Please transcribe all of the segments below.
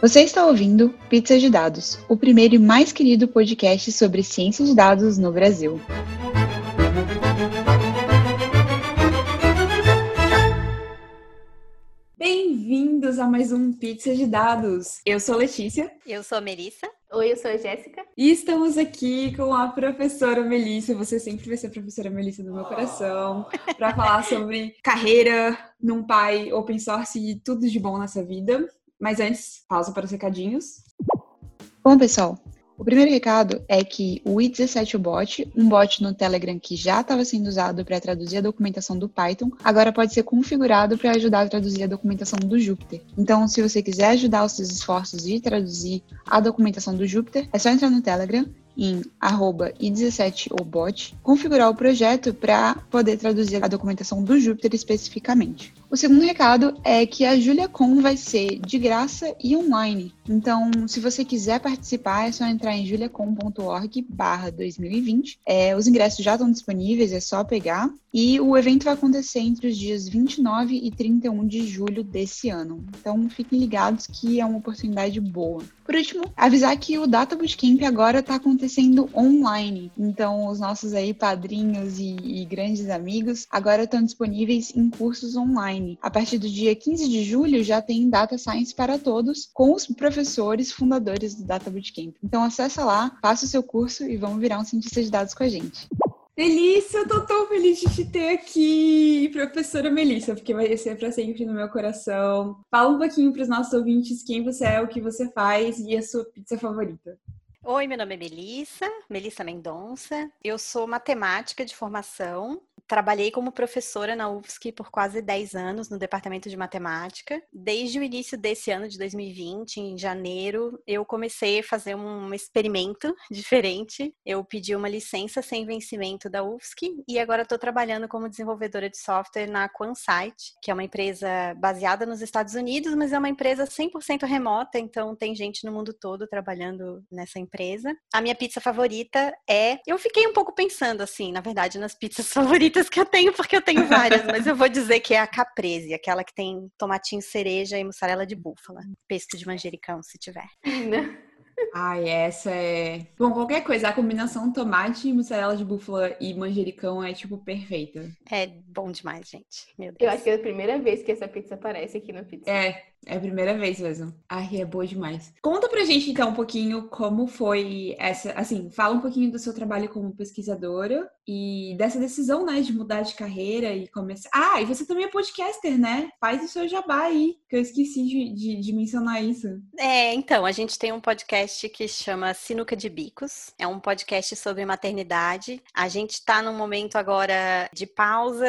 Você está ouvindo Pizza de Dados, o primeiro e mais querido podcast sobre ciência de dados no Brasil. Bem-vindos a mais um Pizza de Dados. Eu sou Letícia. Eu sou a Melissa. Oi, eu sou a Jéssica. E estamos aqui com a professora Melissa. Você sempre vai ser a professora Melissa do meu coração, para falar sobre carreira num pai open source e tudo de bom nessa vida. Mas antes, pausa para os recadinhos. Bom, pessoal, o primeiro recado é que o i17 bot, um bot no Telegram que já estava sendo usado para traduzir a documentação do Python, agora pode ser configurado para ajudar a traduzir a documentação do Jupyter. Então, se você quiser ajudar os seus esforços de traduzir a documentação do Jupyter, é só entrar no Telegram em i17obot, configurar o projeto para poder traduzir a documentação do Jupyter especificamente. O segundo recado é que a JuliaCon vai ser de graça e online. Então, se você quiser participar, é só entrar em juliacon.org barra 2020. É, os ingressos já estão disponíveis, é só pegar. E o evento vai acontecer entre os dias 29 e 31 de julho desse ano. Então, fiquem ligados que é uma oportunidade boa. Por último, avisar que o Data Bootcamp agora está acontecendo online. Então, os nossos aí padrinhos e, e grandes amigos agora estão disponíveis em cursos online. A partir do dia 15 de julho já tem Data Science para todos, com os professores fundadores do Data Bootcamp. Então acessa lá, faça o seu curso e vamos virar um cientista de dados com a gente. Melissa, eu tô tão feliz de te ter aqui, professora Melissa, porque vai ser para sempre no meu coração. Fala um pouquinho para os nossos ouvintes quem você é, o que você faz e a sua pizza favorita. Oi, meu nome é Melissa, Melissa Mendonça. Eu sou matemática de formação, Trabalhei como professora na UFSC por quase 10 anos no departamento de matemática. Desde o início desse ano de 2020, em janeiro, eu comecei a fazer um experimento diferente. Eu pedi uma licença sem vencimento da UFSC e agora estou trabalhando como desenvolvedora de software na QuanSite, que é uma empresa baseada nos Estados Unidos, mas é uma empresa 100% remota, então tem gente no mundo todo trabalhando nessa empresa. A minha pizza favorita é. Eu fiquei um pouco pensando, assim, na verdade, nas pizzas favoritas que eu tenho, porque eu tenho várias, mas eu vou dizer que é a caprese, aquela que tem tomatinho cereja e mussarela de búfala. Pesto de manjericão, se tiver. Ai, essa é. Bom, qualquer coisa, a combinação tomate, mussarela de búfala e manjericão é, tipo, perfeita. É bom demais, gente. Meu Deus. Eu acho que é a primeira vez que essa pizza aparece aqui no pizza. É, é a primeira vez mesmo. Ai, é boa demais. Conta pra gente, então, um pouquinho como foi essa. Assim, fala um pouquinho do seu trabalho como pesquisadora e dessa decisão, né, de mudar de carreira e começar. Ah, e você também é podcaster, né? Faz o seu jabá aí, que eu esqueci de, de, de mencionar isso. É, então, a gente tem um podcast que chama Sinuca de Bicos. É um podcast sobre maternidade. A gente tá num momento agora de pausa,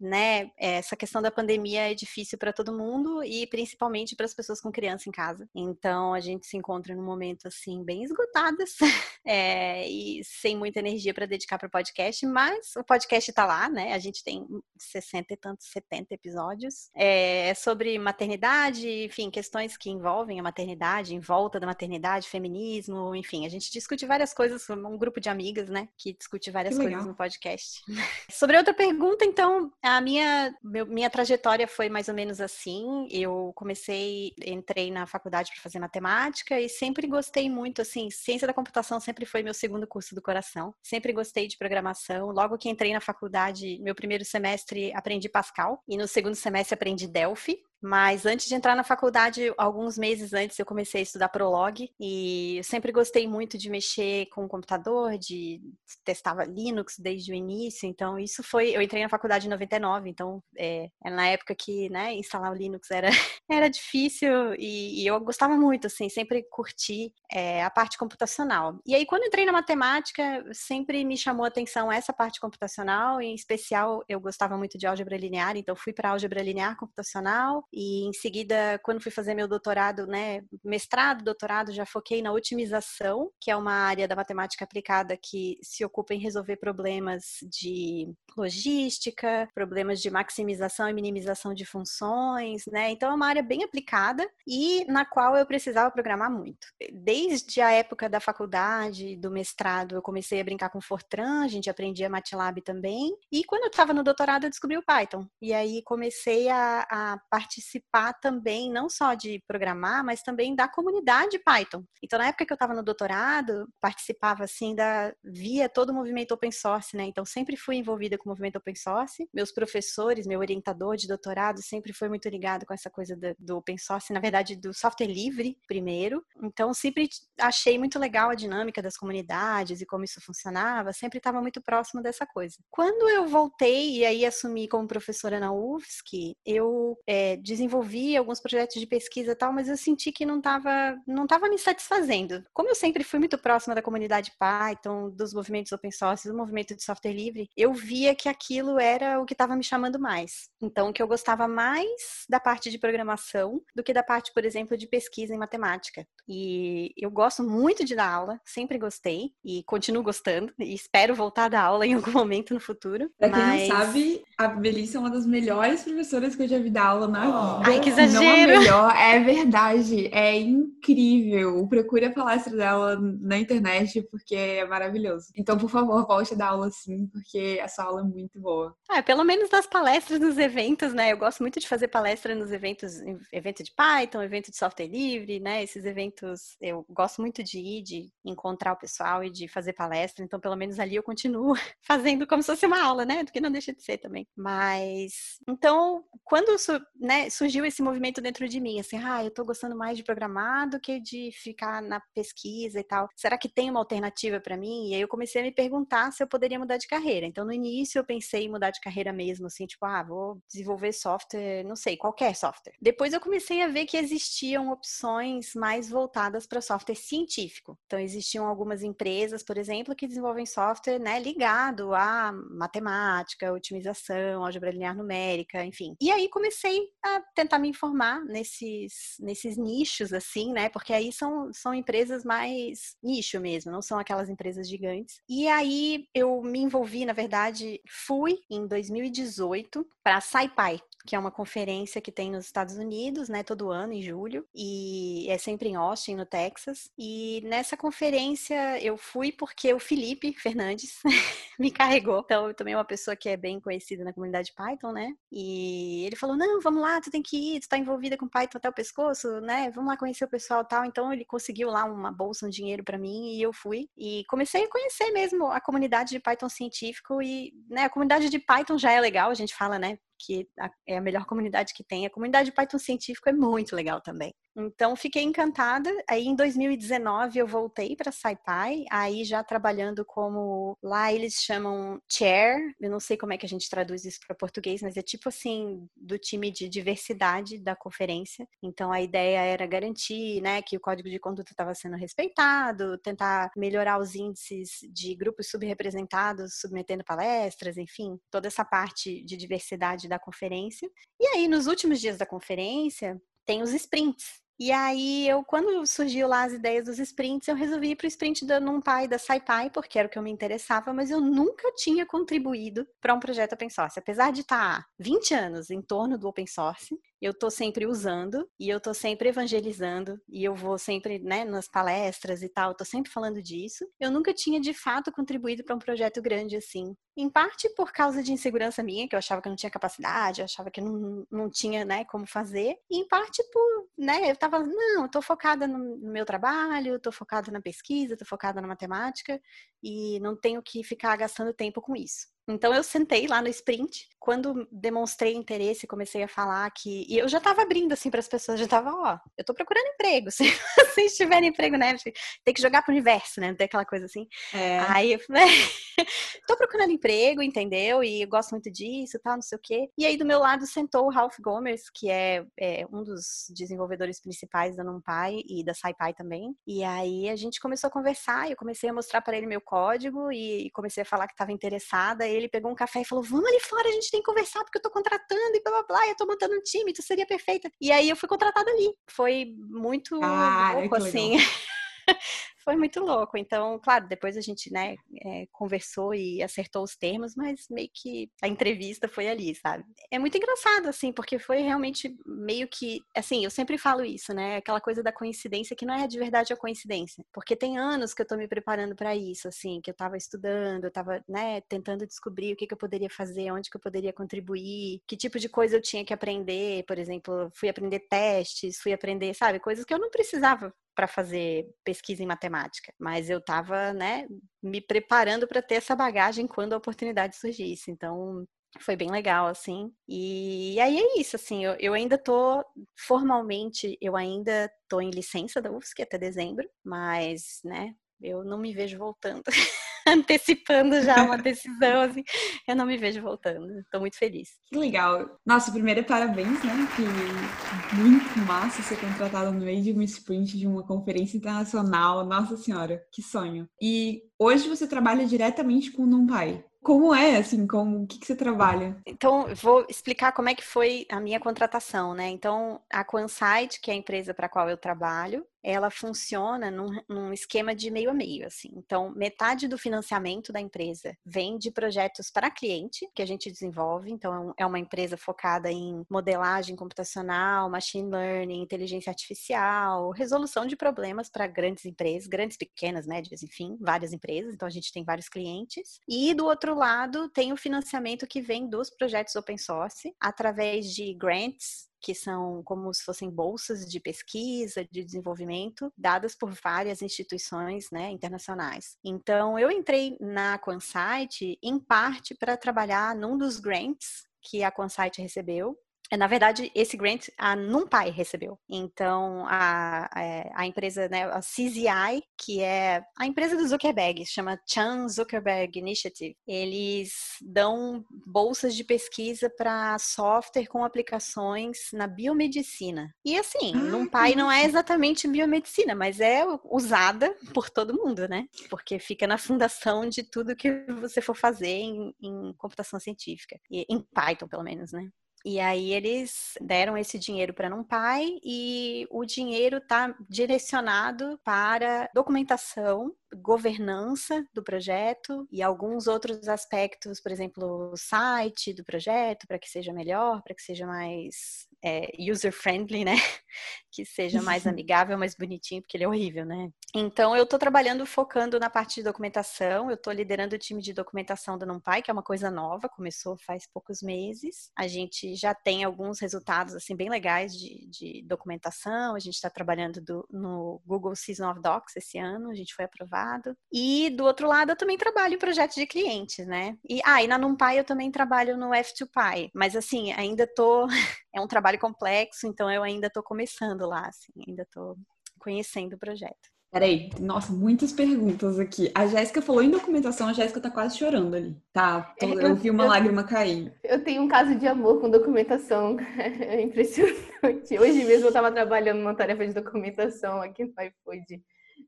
né? Essa questão da pandemia é difícil para todo mundo e principalmente principalmente para as pessoas com criança em casa. Então a gente se encontra num momento assim bem esgotadas é, e sem muita energia para dedicar para o podcast, mas o podcast está lá, né? A gente tem 60 e tantos, 70 episódios. É, é sobre maternidade, enfim, questões que envolvem a maternidade, em volta da maternidade, feminismo, enfim, a gente discute várias coisas, um grupo de amigas, né, que discute várias coisas no podcast. sobre outra pergunta, então, a minha, meu, minha trajetória foi mais ou menos assim. Eu comecei, entrei na faculdade para fazer matemática e sempre gostei muito, assim, ciência da computação sempre foi meu segundo curso do coração. Sempre gostei de programação. Logo que entrei na faculdade, meu primeiro semestre aprendi Pascal e no segundo semestre aprendi Delphi. Mas antes de entrar na faculdade, alguns meses antes, eu comecei a estudar Prolog e eu sempre gostei muito de mexer com o computador, de testava Linux desde o início. Então, isso foi. Eu entrei na faculdade em 99, então é, é na época que né, instalar o Linux era, era difícil e, e eu gostava muito, assim, sempre curti é, a parte computacional. E aí, quando entrei na matemática, sempre me chamou a atenção essa parte computacional, em especial eu gostava muito de álgebra linear, então fui para álgebra linear computacional e em seguida, quando fui fazer meu doutorado, né, mestrado, doutorado, já foquei na otimização, que é uma área da matemática aplicada que se ocupa em resolver problemas de logística, problemas de maximização e minimização de funções, né? Então é uma área bem aplicada e na qual eu precisava programar muito. Desde a época da faculdade, do mestrado, eu comecei a brincar com Fortran, a gente aprendia MATLAB também. E quando eu estava no doutorado, eu descobri o Python. E aí comecei a, a partir participar também, não só de programar, mas também da comunidade Python. Então, na época que eu estava no doutorado, participava assim da via todo o movimento open source, né? Então, sempre fui envolvida com o movimento open source. Meus professores, meu orientador de doutorado sempre foi muito ligado com essa coisa do, do open source, na verdade, do software livre primeiro. Então, sempre achei muito legal a dinâmica das comunidades e como isso funcionava, sempre estava muito próximo dessa coisa. Quando eu voltei e aí assumi como professora na UFSC, eu é, desenvolvi alguns projetos de pesquisa e tal, mas eu senti que não estava não tava me satisfazendo. Como eu sempre fui muito próxima da comunidade Python, dos movimentos open source, do movimento de software livre, eu via que aquilo era o que estava me chamando mais. Então, que eu gostava mais da parte de programação do que da parte, por exemplo, de pesquisa em matemática. E eu gosto muito de dar aula, sempre gostei e continuo gostando e espero voltar a dar aula em algum momento no futuro. Pra quem mas... não sabe, a Melissa é uma das melhores professoras que eu já vi dar aula na vida. Ai, que exagero! Não a melhor, é verdade, é incrível. Procure a palestra dela na internet porque é maravilhoso. Então, por favor, volte a dar aula sim, porque essa aula é muito boa. Ah, pelo menos nas palestras nos eventos, né? Eu gosto muito de fazer palestra nos eventos, evento de Python, evento de software livre, né? Esses eventos eu gosto muito de ir, de encontrar o pessoal e de fazer palestra. Então, pelo menos ali eu continuo fazendo como se fosse uma aula, né? Do que não deixa de ser também. Mas, então, quando né, surgiu esse movimento dentro de mim, assim, ah, eu tô gostando mais de programar do que de ficar na pesquisa e tal. Será que tem uma alternativa para mim? E aí eu comecei a me perguntar se eu poderia mudar de carreira. Então, no início eu pensei em mudar de carreira mesmo, assim, tipo, ah, vou desenvolver software, não sei, qualquer software. Depois eu comecei a ver que existiam opções mais voltadas para software científico. Então, existiam algumas empresas, por exemplo, que desenvolvem software, né, ligado a matemática, otimização, álgebra linear numérica, enfim. E aí comecei a tentar me informar nesses, nesses nichos, assim, né, porque aí são, são empresas mais nicho mesmo, não são aquelas empresas gigantes. E aí eu me envolvi, na verdade, fui em 2018 para a SciPy, que é uma conferência que tem nos Estados Unidos, né, todo ano em julho, e é sempre em Austin, no Texas. E nessa conferência eu fui porque o Felipe Fernandes me carregou. Então, eu também é uma pessoa que é bem conhecida na comunidade Python, né? E ele falou: "Não, vamos lá, tu tem que ir, tu tá envolvida com Python até o pescoço, né? Vamos lá conhecer o pessoal tal". Então, ele conseguiu lá uma bolsa, um dinheiro para mim e eu fui e comecei a conhecer mesmo a comunidade de Python científico e, né, a comunidade de Python já é legal, a gente fala, né, que é a melhor comunidade que tem. A comunidade Python científico é muito legal também. Então, fiquei encantada. Aí, em 2019, eu voltei para SciPy, aí já trabalhando como, lá eles chamam chair, eu não sei como é que a gente traduz isso para português, mas é tipo assim, do time de diversidade da conferência. Então, a ideia era garantir, né, que o código de conduta estava sendo respeitado, tentar melhorar os índices de grupos subrepresentados, submetendo palestras, enfim, toda essa parte de diversidade da conferência. E aí, nos últimos dias da conferência, tem os sprints, e aí, eu, quando surgiu lá as ideias dos sprints, eu resolvi ir para o sprint da NumPy, da SciPy, porque era o que eu me interessava, mas eu nunca tinha contribuído para um projeto open source. Apesar de estar tá 20 anos em torno do open source, eu estou sempre usando e eu estou sempre evangelizando e eu vou sempre, né, nas palestras e tal, estou sempre falando disso. Eu nunca tinha de fato contribuído para um projeto grande assim. Em parte por causa de insegurança minha, que eu achava que eu não tinha capacidade, eu achava que não, não tinha, né, como fazer. E em parte por, né, eu tava, não, eu tô focada no, no meu trabalho, estou focada na pesquisa, estou focada na matemática e não tenho que ficar gastando tempo com isso. Então eu sentei lá no sprint, quando demonstrei interesse, comecei a falar que e eu já estava abrindo assim para as pessoas, já estava, ó, eu estou procurando emprego. Se vocês tiverem emprego, né, tem que jogar pro universo, né, tem aquela coisa assim. É. Aí eu falei, tô procurando emprego, entendeu? E eu gosto muito disso, tal, não sei o quê. E aí do meu lado sentou o Ralph Gomers, que é, é um dos desenvolvedores principais da NumPy e da SciPy também. E aí a gente começou a conversar, eu comecei a mostrar para ele meu código e comecei a falar que estava interessada ele pegou um café e falou: Vamos ali fora, a gente tem que conversar, porque eu tô contratando e blá blá blá, eu tô montando um time, tu seria perfeita. E aí eu fui contratada ali. Foi muito ah, louco, assim. foi muito louco. Então, claro, depois a gente, né, é, conversou e acertou os termos, mas meio que a entrevista foi ali, sabe? É muito engraçado, assim, porque foi realmente meio que, assim, eu sempre falo isso, né? Aquela coisa da coincidência que não é de verdade a coincidência. Porque tem anos que eu tô me preparando para isso, assim, que eu tava estudando, eu tava, né, tentando descobrir o que, que eu poderia fazer, onde que eu poderia contribuir, que tipo de coisa eu tinha que aprender, por exemplo, fui aprender testes, fui aprender, sabe, coisas que eu não precisava para fazer pesquisa em matemática, mas eu estava, né, me preparando para ter essa bagagem quando a oportunidade surgisse. Então, foi bem legal, assim. E aí é isso, assim, eu, eu ainda tô, formalmente, eu ainda tô em licença da UFSC até dezembro, mas, né, eu não me vejo voltando. antecipando já uma decisão, assim, eu não me vejo voltando. Estou muito feliz. Que legal. Nossa, primeiro parabéns, né? Que muito massa ser contratado no meio de uma sprint de uma conferência internacional. Nossa senhora, que sonho. E hoje você trabalha diretamente com o NumPy. Como é, assim, como, o que, que você trabalha? Então, vou explicar como é que foi a minha contratação, né? Então, a Quansight, que é a empresa para a qual eu trabalho, ela funciona num, num, esquema de meio a meio, assim. Então, metade do financiamento da empresa vem de projetos para cliente, que a gente desenvolve. Então, é, é uma empresa focada em modelagem computacional, machine learning, inteligência artificial, resolução de problemas para grandes empresas, grandes, pequenas, médias, enfim, várias empresas. Então, a gente tem vários clientes. E, do outro lado, tem o financiamento que vem dos projetos open source, através de grants que são como se fossem bolsas de pesquisa, de desenvolvimento, dadas por várias instituições né, internacionais. Então, eu entrei na Quansight, em parte, para trabalhar num dos grants que a Quansight recebeu, na verdade, esse grant a NumPy recebeu. Então, a, a, é, a, empresa, né, a CZI, que é a empresa do Zuckerberg, chama Chan Zuckerberg Initiative, eles dão bolsas de pesquisa para software com aplicações na biomedicina. E assim, ah, NumPy não é exatamente biomedicina, mas é usada por todo mundo, né? Porque fica na fundação de tudo que você for fazer em, em computação científica. E, em Python, pelo menos, né? E aí eles deram esse dinheiro para NumPy e o dinheiro está direcionado para documentação, governança do projeto e alguns outros aspectos, por exemplo, o site do projeto, para que seja melhor, para que seja mais é, user-friendly, né? Que seja mais amigável, mais bonitinho, porque ele é horrível, né? Então, eu estou trabalhando focando na parte de documentação, eu estou liderando o time de documentação da NumPy, que é uma coisa nova, começou faz poucos meses. A gente já tem alguns resultados, assim, bem legais de, de documentação, a gente está trabalhando do, no Google Season of Docs esse ano, a gente foi aprovado. E, do outro lado, eu também trabalho em projetos de clientes, né? E, ah, e na NumPy eu também trabalho no F2Py, mas, assim, ainda estou... é um trabalho complexo, então eu ainda estou começando lá, assim, ainda estou conhecendo o projeto. Peraí, nossa, muitas perguntas aqui. A Jéssica falou em documentação, a Jéssica tá quase chorando ali, tá? Eu vi uma eu, lágrima cair. Eu tenho um caso de amor com documentação, é impressionante. Hoje mesmo eu tava trabalhando numa tarefa de documentação aqui no iFood.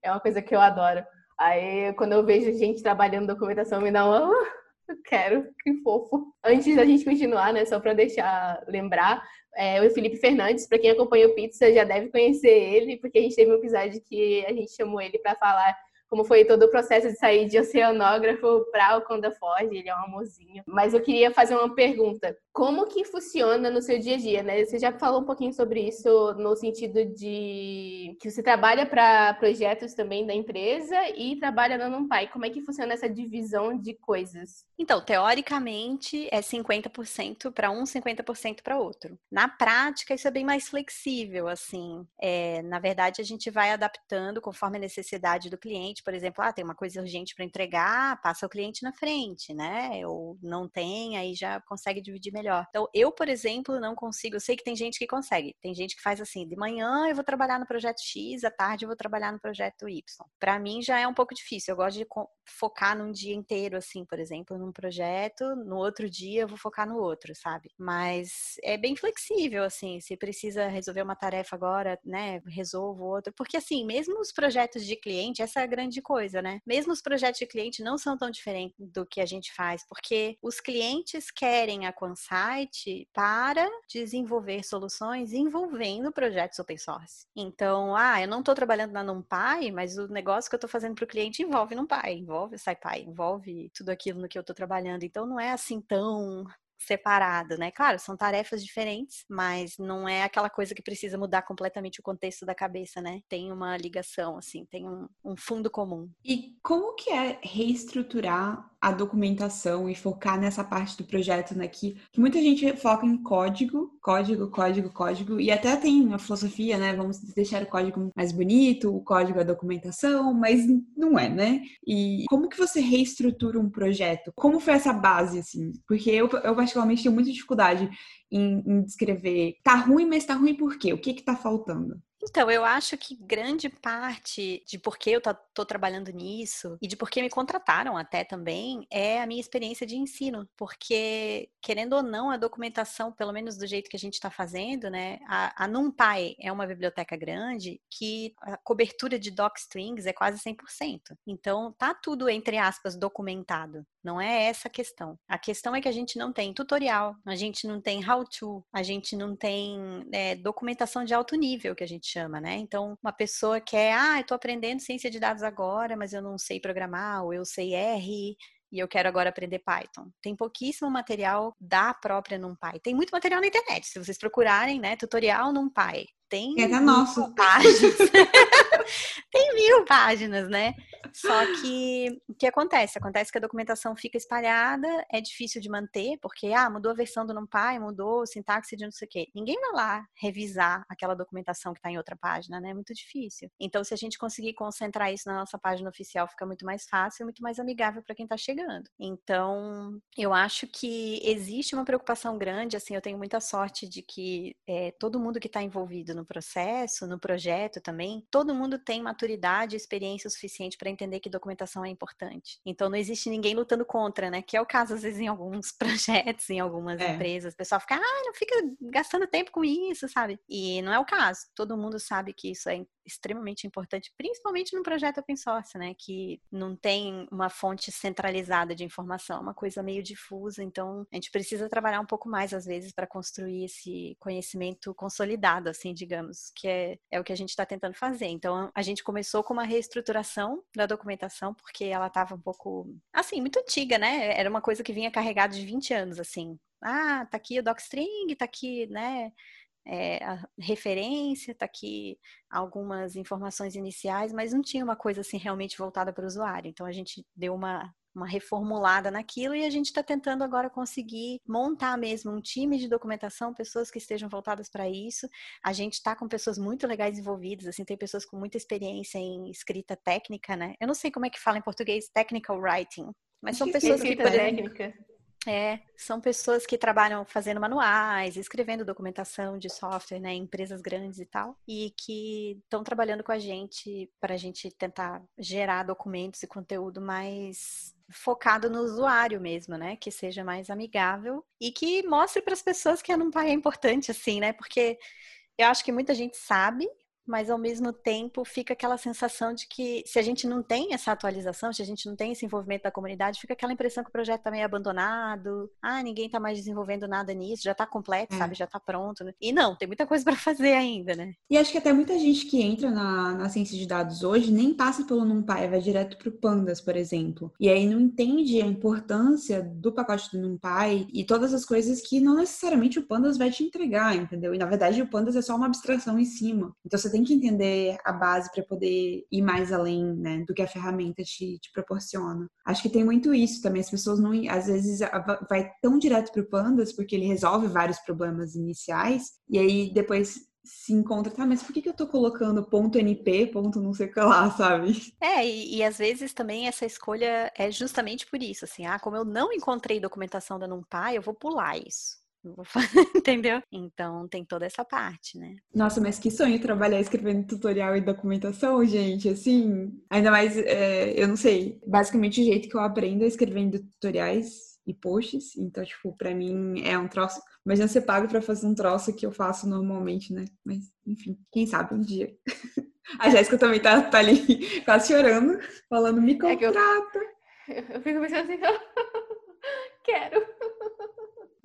É uma coisa que eu adoro. Aí, quando eu vejo gente trabalhando documentação, me dá uma... Eu quero, que fofo. Antes da gente continuar, né, só para deixar lembrar, é, o Felipe Fernandes, para quem acompanha o Pizza já deve conhecer ele, porque a gente teve um episódio que a gente chamou ele para falar como foi todo o processo de sair de oceanógrafo para o Conda Ford, ele é um amorzinho. Mas eu queria fazer uma pergunta. Como que funciona no seu dia a dia, né? Você já falou um pouquinho sobre isso no sentido de que você trabalha para projetos também da empresa e trabalha no NumPy. Como é que funciona essa divisão de coisas? Então, teoricamente é 50% para um, 50% para outro. Na prática, isso é bem mais flexível, assim. É, na verdade, a gente vai adaptando conforme a necessidade do cliente. Por exemplo, ah, tem uma coisa urgente para entregar, passa o cliente na frente, né? Ou não tem, aí já consegue dividir melhor. Então, eu, por exemplo, não consigo. Eu sei que tem gente que consegue. Tem gente que faz assim: de manhã eu vou trabalhar no projeto X, à tarde eu vou trabalhar no projeto Y. Para mim já é um pouco difícil. Eu gosto de focar num dia inteiro, assim, por exemplo num projeto, no outro dia eu vou focar no outro, sabe? Mas é bem flexível, assim, se precisa resolver uma tarefa agora, né, resolvo outra. Porque, assim, mesmo os projetos de cliente, essa é a grande coisa, né? Mesmo os projetos de cliente não são tão diferentes do que a gente faz, porque os clientes querem a Para desenvolver soluções envolvendo projetos open source. Então, ah, eu não estou trabalhando na NumPy, mas o negócio que eu estou fazendo para o cliente envolve NumPy, envolve SciPy, envolve tudo aquilo no que eu estou trabalhando. Então, não é assim tão separado, né? Claro, são tarefas diferentes, mas não é aquela coisa que precisa mudar completamente o contexto da cabeça, né? Tem uma ligação, assim, tem um, um fundo comum. E como que é reestruturar a documentação e focar nessa parte do projeto, né? Que, muita gente foca em código, código, código, código, e até tem a filosofia, né? Vamos deixar o código mais bonito, o código é documentação, mas não é, né? E como que você reestrutura um projeto? Como foi essa base, assim? Porque eu, eu particularmente tenho muita dificuldade em, em descrever. Tá ruim, mas tá ruim por quê? O que que tá faltando? Então, eu acho que grande parte de por que eu estou trabalhando nisso e de por que me contrataram até também é a minha experiência de ensino. Porque, querendo ou não, a documentação, pelo menos do jeito que a gente está fazendo, né? A, a NumPy é uma biblioteca grande que a cobertura de docstrings é quase 100%. Então, tá tudo, entre aspas, documentado. Não é essa a questão. A questão é que a gente não tem tutorial, a gente não tem how-to, a gente não tem é, documentação de alto nível, que a gente chama, né? Então, uma pessoa que é, ah, eu tô aprendendo ciência de dados agora, mas eu não sei programar, ou eu sei R, e eu quero agora aprender Python. Tem pouquíssimo material da própria NumPy. Tem muito material na internet. Se vocês procurarem, né, tutorial NumPy, tem é da nossa. páginas. tem mil páginas, né? Só que o que acontece? Acontece que a documentação fica espalhada, é difícil de manter, porque ah, mudou a versão do NumPy, mudou a sintaxe de não sei o quê. Ninguém vai lá revisar aquela documentação que está em outra página, né? É muito difícil. Então, se a gente conseguir concentrar isso na nossa página oficial, fica muito mais fácil e muito mais amigável para quem está chegando. Então, eu acho que existe uma preocupação grande, assim, eu tenho muita sorte de que é, todo mundo que está envolvido no processo, no projeto também, todo mundo tem maturidade e experiência suficiente para entender que documentação é importante. Então não existe ninguém lutando contra, né? Que é o caso às vezes em alguns projetos, em algumas é. empresas, o pessoal fica, ah, não fica gastando tempo com isso, sabe? E não é o caso. Todo mundo sabe que isso é extremamente importante, principalmente no projeto open source, né? Que não tem uma fonte centralizada de informação, é uma coisa meio difusa. Então, a gente precisa trabalhar um pouco mais, às vezes, para construir esse conhecimento consolidado, assim, digamos, que é, é o que a gente está tentando fazer. Então, a gente começou com uma reestruturação da documentação, porque ela estava um pouco, assim, muito antiga, né? Era uma coisa que vinha carregada de 20 anos, assim. Ah, tá aqui o docstring, tá aqui, né? É, a referência, está aqui algumas informações iniciais, mas não tinha uma coisa assim realmente voltada para o usuário. Então a gente deu uma, uma reformulada naquilo e a gente está tentando agora conseguir montar mesmo um time de documentação, pessoas que estejam voltadas para isso. A gente está com pessoas muito legais envolvidas, assim, tem pessoas com muita experiência em escrita técnica, né? Eu não sei como é que fala em português, technical writing, mas são pessoas que, por técnica. É, são pessoas que trabalham fazendo manuais, escrevendo documentação de software, né, em empresas grandes e tal, e que estão trabalhando com a gente para a gente tentar gerar documentos e conteúdo mais focado no usuário mesmo, né, que seja mais amigável e que mostre para as pessoas que a NumPy é importante, assim, né, porque eu acho que muita gente sabe, mas ao mesmo tempo fica aquela sensação de que se a gente não tem essa atualização, se a gente não tem esse envolvimento da comunidade, fica aquela impressão que o projeto está meio abandonado, ah, ninguém está mais desenvolvendo nada nisso, já está completo, é. sabe, já está pronto. Né? E não, tem muita coisa para fazer ainda, né? E acho que até muita gente que entra na, na ciência de dados hoje nem passa pelo NumPy, vai direto para o Pandas, por exemplo. E aí não entende a importância do pacote do NumPy e todas as coisas que não necessariamente o Pandas vai te entregar, entendeu? E na verdade o Pandas é só uma abstração em cima. Então você tem que entender a base para poder ir mais além, né, do que a ferramenta te, te, proporciona. Acho que tem muito isso também. As pessoas não, às vezes, vai tão direto para o Pandas porque ele resolve vários problemas iniciais e aí depois se encontra, tá, mas por que, que eu tô colocando ponto NP, ponto não sei o que lá, sabe? É, e, e, às vezes também essa escolha é justamente por isso, assim, ah, como eu não encontrei documentação da NumPy, eu vou pular isso. entendeu? Então tem toda essa parte, né? Nossa, mas que sonho trabalhar escrevendo tutorial e documentação, gente, assim, ainda mais, é, eu não sei, basicamente o jeito que eu aprendo é escrevendo tutoriais e posts, então, tipo, pra mim é um troço, imagina ser pago pra fazer um troço que eu faço normalmente, né? Mas, enfim, quem sabe um dia. A Jéssica também tá, tá ali quase chorando, falando, me contrata. É eu, eu, fico pensando assim, quero.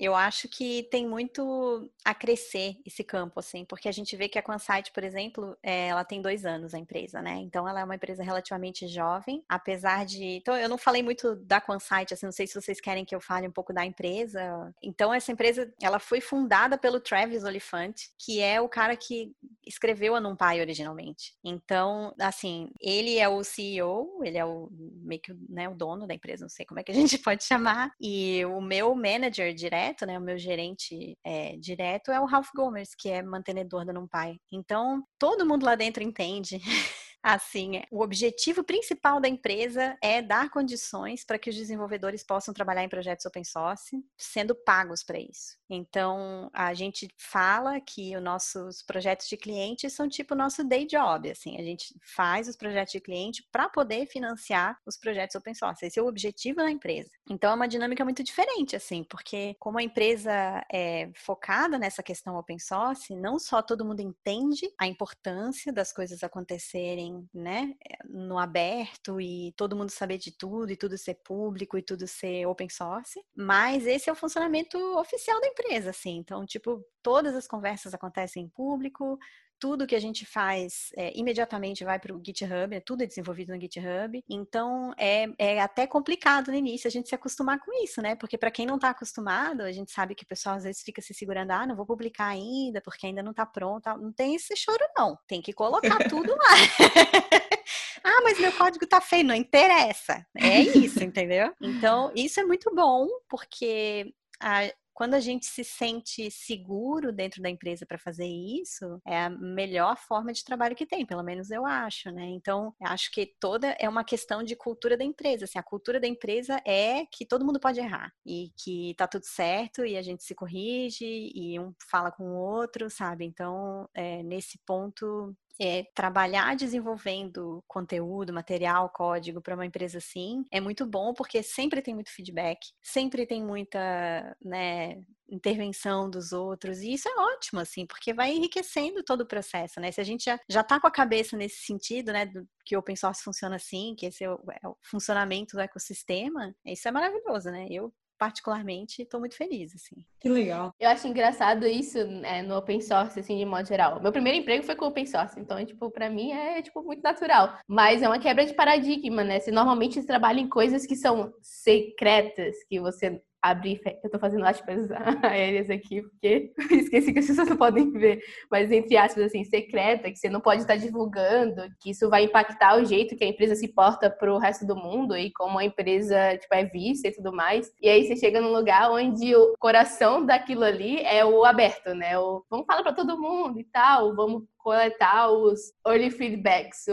Eu acho que tem muito a crescer esse campo, assim, porque a gente vê que a Quansite, por exemplo, é, ela tem dois anos, a empresa, né? Então, ela é uma empresa relativamente jovem, apesar de... Então, eu não falei muito da Quansite, assim, não sei se vocês querem que eu fale um pouco da empresa. Então, essa empresa, ela foi fundada pelo Travis Oliphant, que é o cara que escreveu a NumPy originalmente. Então, assim, ele é o CEO, ele é o meio que né, o dono da empresa, não sei como é que a gente pode chamar. E o meu manager direto, né, o meu gerente é, direto é o Ralph Gomers, que é mantenedor da NumPy. Então, todo mundo lá dentro entende Assim, é, o objetivo principal da empresa é dar condições para que os desenvolvedores possam trabalhar em projetos open source, sendo pagos para isso. Então, a gente fala que os nossos projetos de cliente são tipo o nosso day job, assim, a gente faz os projetos de cliente para poder financiar os projetos open source. Esse é o objetivo da empresa. Então, é uma dinâmica muito diferente, assim, porque como a empresa é focada nessa questão open source, não só todo mundo entende a importância das coisas acontecerem né, no aberto e todo mundo saber de tudo e tudo ser público e tudo ser open source, mas esse é o funcionamento oficial da empresa, assim. Então, tipo, todas as conversas acontecem em público, tudo que a gente faz é, imediatamente vai para o GitHub, é tudo é desenvolvido no GitHub. Então é, é até complicado no início a gente se acostumar com isso, né? Porque para quem não está acostumado, a gente sabe que o pessoal às vezes fica se segurando, ah, não vou publicar ainda porque ainda não está pronto. Não tem esse choro, não. Tem que colocar tudo lá. ah, mas meu código tá feio, não interessa. É isso, entendeu? Então, isso é muito bom, porque a, quando a gente se sente seguro dentro da empresa para fazer isso, é a melhor forma de trabalho que tem, pelo menos eu acho, né? Então, acho que toda é uma questão de cultura da empresa. Assim, a cultura da empresa é que todo mundo pode errar e que tá tudo certo e a gente se corrige e um fala com o outro, sabe? Então, é, nesse ponto, é, trabalhar desenvolvendo conteúdo, material, código para uma empresa assim é muito bom porque sempre tem muito feedback, sempre tem muita né, intervenção dos outros e isso é ótimo assim porque vai enriquecendo todo o processo, né? Se a gente já já está com a cabeça nesse sentido, né, do, que open source funciona assim, que esse é o, é o funcionamento do ecossistema, isso é maravilhoso, né? Eu particularmente, estou muito feliz, assim. Que legal. Eu acho engraçado isso né, no open source, assim, de modo geral. Meu primeiro emprego foi com open source, então, tipo, para mim é, tipo, muito natural. Mas é uma quebra de paradigma, né? Você normalmente trabalha em coisas que são secretas, que você abrir. Eu tô fazendo aspas aéreas aqui, porque esqueci que as pessoas não podem ver, mas entre aspas, assim, secreta, que você não pode estar divulgando, que isso vai impactar o jeito que a empresa se porta pro resto do mundo e como a empresa, tipo, é vista e tudo mais. E aí você chega num lugar onde o coração daquilo ali é o aberto, né? O vamos falar para todo mundo e tal, vamos coletar os early feedbacks,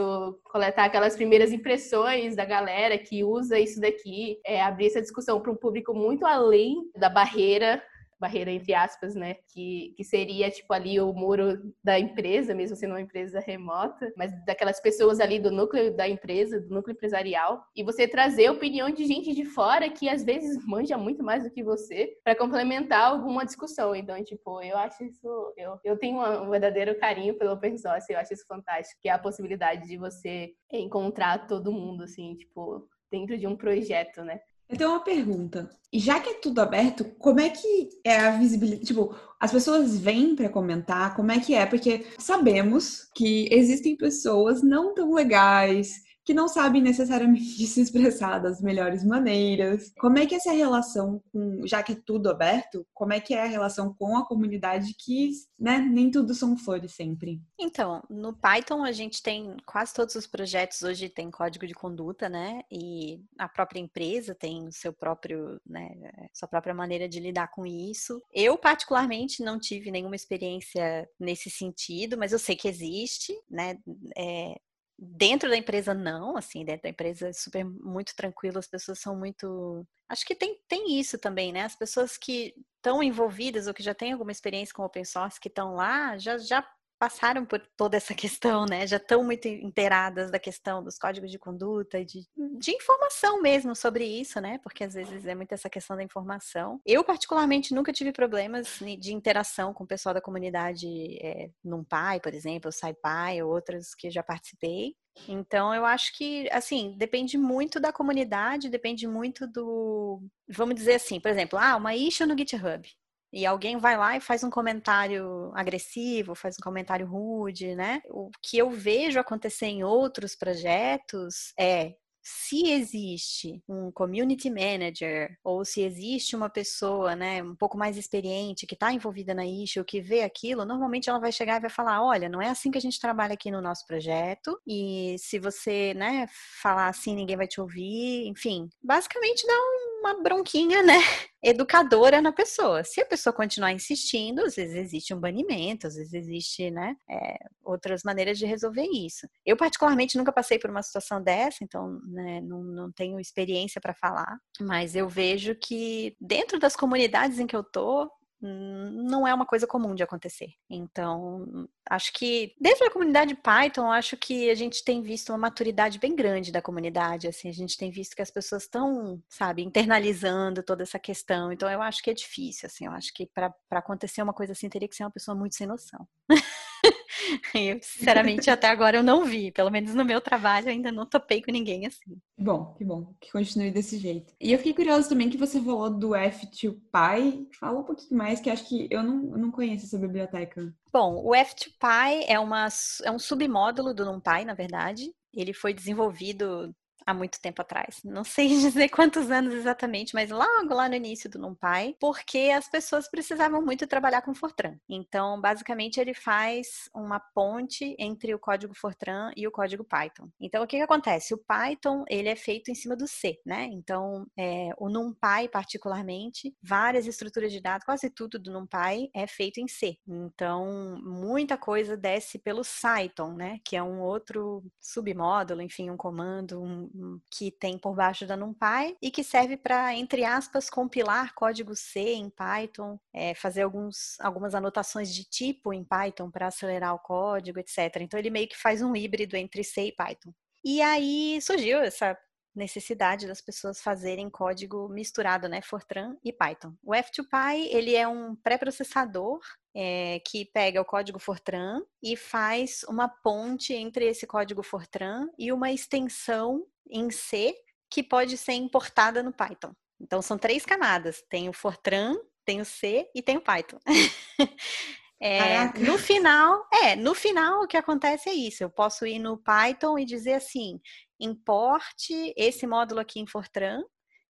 coletar aquelas primeiras impressões da galera que usa isso daqui, é, abrir essa discussão para um público muito além da barreira barreira entre aspas, né? Que, que seria tipo ali o muro da empresa, mesmo sendo uma empresa remota, mas daquelas pessoas ali do núcleo da empresa, do núcleo empresarial, e você trazer a opinião de gente de fora que às vezes manja muito mais do que você para complementar alguma discussão. Então, tipo, eu acho isso, eu, eu tenho um verdadeiro carinho pelo open source, eu acho isso fantástico, que é a possibilidade de você encontrar todo mundo assim, tipo, dentro de um projeto, né? Eu tenho uma pergunta. Já que é tudo aberto, como é que é a visibilidade? Tipo, as pessoas vêm para comentar, como é que é? Porque sabemos que existem pessoas não tão legais, que não sabem necessariamente se expressar das melhores maneiras. Como é que é essa relação com, já que é tudo aberto, como é que é a relação com a comunidade que, né, nem tudo são flores sempre? Então, no Python a gente tem quase todos os projetos hoje tem código de conduta, né? E a própria empresa tem o seu próprio, né, sua própria maneira de lidar com isso. Eu particularmente não tive nenhuma experiência nesse sentido, mas eu sei que existe, né? É, Dentro da empresa, não, assim, dentro da empresa é super muito tranquilo, as pessoas são muito. Acho que tem, tem isso também, né? As pessoas que estão envolvidas ou que já têm alguma experiência com open source, que estão lá, já, já passaram por toda essa questão, né? Já estão muito inteiradas da questão dos códigos de conduta e de, de informação mesmo sobre isso, né? Porque às vezes é muito essa questão da informação. Eu, particularmente, nunca tive problemas de interação com o pessoal da comunidade é, NumPy, por exemplo, SciPy, ou outras que já participei. Então, eu acho que, assim, depende muito da comunidade, depende muito do. Vamos dizer assim, por exemplo, ah, uma issue no GitHub. E alguém vai lá e faz um comentário agressivo, faz um comentário rude, né? O que eu vejo acontecer em outros projetos é se existe um community manager ou se existe uma pessoa, né, um pouco mais experiente que está envolvida na issue, que vê aquilo, normalmente ela vai chegar e vai falar, olha, não é assim que a gente trabalha aqui no nosso projeto e se você, né, falar assim, ninguém vai te ouvir, enfim, basicamente dá uma bronquinha, né, educadora na pessoa. Se a pessoa continuar insistindo, às vezes existe um banimento, às vezes existe, né, é, outras maneiras de resolver isso. Eu, particularmente, nunca passei por uma situação dessa, então, né, não, não tenho experiência para falar, mas eu vejo que dentro das comunidades em que eu tô, não é uma coisa comum de acontecer. Então, acho que dentro da comunidade Python, acho que a gente tem visto uma maturidade bem grande da comunidade, assim, a gente tem visto que as pessoas estão, sabe, internalizando toda essa questão. Então, eu acho que é difícil, assim, eu acho que para acontecer uma coisa assim teria que ser uma pessoa muito sem noção. eu, sinceramente, até agora eu não vi. Pelo menos no meu trabalho, ainda não topei com ninguém assim. Bom, que bom. Que continue desse jeito. E eu fiquei curiosa também que você falou do F2Py. Fala um pouquinho mais, que acho que eu não, eu não conheço essa biblioteca. Bom, o F2Py é, uma, é um submódulo do NumPy, na verdade. Ele foi desenvolvido há muito tempo atrás. Não sei dizer quantos anos exatamente, mas logo lá no início do NumPy, porque as pessoas precisavam muito trabalhar com Fortran. Então, basicamente, ele faz uma ponte entre o código Fortran e o código Python. Então, o que, que acontece? O Python, ele é feito em cima do C, né? Então, é, o NumPy, particularmente, várias estruturas de dados, quase tudo do NumPy é feito em C. Então, muita coisa desce pelo Cython, né? Que é um outro submódulo, enfim, um comando, um, que tem por baixo da NumPy e que serve para, entre aspas, compilar código C em Python, é, fazer alguns, algumas anotações de tipo em Python para acelerar o código, etc. Então ele meio que faz um híbrido entre C e Python. E aí surgiu essa necessidade das pessoas fazerem código misturado, né, Fortran e Python. O F2Py, ele é um pré-processador é, que pega o código Fortran e faz uma ponte entre esse código Fortran e uma extensão em C que pode ser importada no Python. Então são três camadas: tem o Fortran, tem o C e tem o Python. É, no final, é, no final o que acontece é isso. Eu posso ir no Python e dizer assim: importe esse módulo aqui em Fortran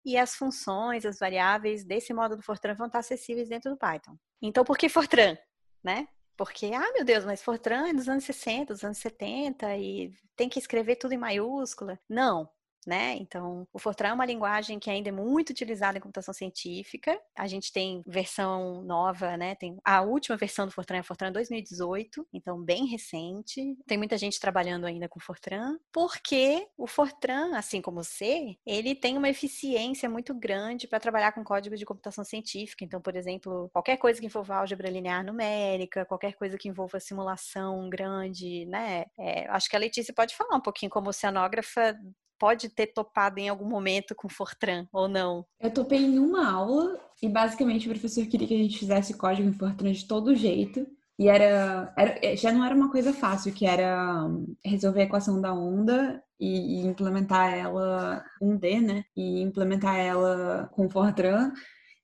e as funções, as variáveis desse módulo Fortran vão estar acessíveis dentro do Python. Então, por que Fortran? Né? Porque, ah, meu Deus, mas Fortran é dos anos 60, dos anos 70 e tem que escrever tudo em maiúscula. Não, né? Então, o Fortran é uma linguagem que ainda é muito utilizada em computação científica. A gente tem versão nova, né? Tem a última versão do Fortran é Fortran 2018, então bem recente. Tem muita gente trabalhando ainda com Fortran, porque o Fortran, assim como o C, ele tem uma eficiência muito grande para trabalhar com código de computação científica. Então, por exemplo, qualquer coisa que envolva álgebra linear numérica, qualquer coisa que envolva simulação grande, né? É, acho que a Letícia pode falar um pouquinho como oceanógrafa pode ter topado em algum momento com Fortran ou não? Eu topei em uma aula e basicamente o professor queria que a gente fizesse código em Fortran de todo jeito. E era, era eh, já não era uma coisa fácil, que era hum, resolver a equação da onda e, e implementar ela um D, né? E implementar ela com Fortran.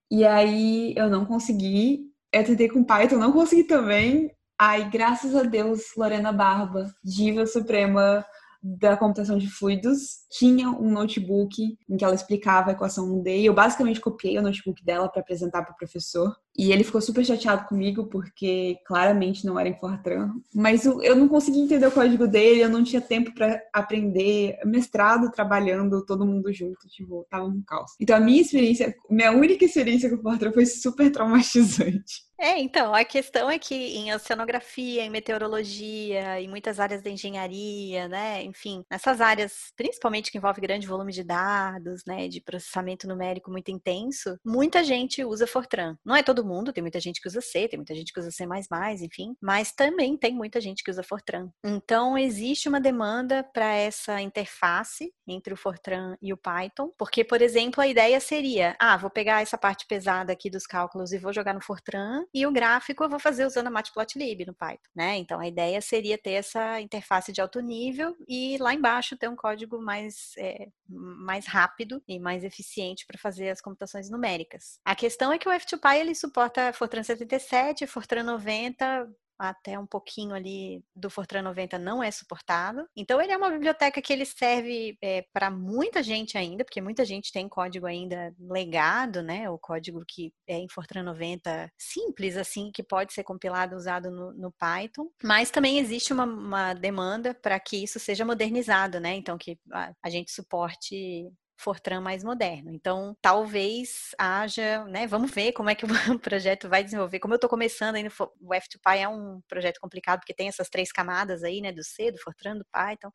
E aí eu não consegui. Eu tentei com Python, não consegui também. Aí, graças a Deus, Lorena Barba, diva suprema da computação de fluidos tinha um notebook em que ela explicava a equação 1D e eu basicamente copiei o notebook dela para apresentar para o professor. E ele ficou super chateado comigo porque claramente não era em Fortran, mas eu não conseguia entender o código dele, eu não tinha tempo para aprender, mestrado trabalhando todo mundo junto, tipo, tava um caos. Então a minha experiência, minha única experiência com Fortran foi super traumatizante. É, então, a questão é que em oceanografia, em meteorologia, em muitas áreas da engenharia, né, enfim, nessas áreas, principalmente que envolve grande volume de dados, né, de processamento numérico muito intenso, muita gente usa Fortran. Não é todo todo mundo, tem muita gente que usa C, tem muita gente que usa C++, enfim, mas também tem muita gente que usa Fortran. Então, existe uma demanda para essa interface entre o Fortran e o Python, porque, por exemplo, a ideia seria, ah, vou pegar essa parte pesada aqui dos cálculos e vou jogar no Fortran, e o gráfico eu vou fazer usando a Matplotlib no Python, né? Então, a ideia seria ter essa interface de alto nível e lá embaixo ter um código mais, é, mais rápido e mais eficiente para fazer as computações numéricas. A questão é que o F2Py ele suporta Fortran 77, Fortran 90, até um pouquinho ali do Fortran 90 não é suportado. Então ele é uma biblioteca que ele serve é, para muita gente ainda, porque muita gente tem código ainda legado, né? O código que é em Fortran 90 simples, assim, que pode ser compilado usado no, no Python. Mas também existe uma, uma demanda para que isso seja modernizado, né? Então que a, a gente suporte Fortran mais moderno. Então, talvez haja, né? Vamos ver como é que o projeto vai desenvolver. Como eu estou começando ainda, o F2Py é um projeto complicado porque tem essas três camadas aí, né? Do C, do Fortran, do Python.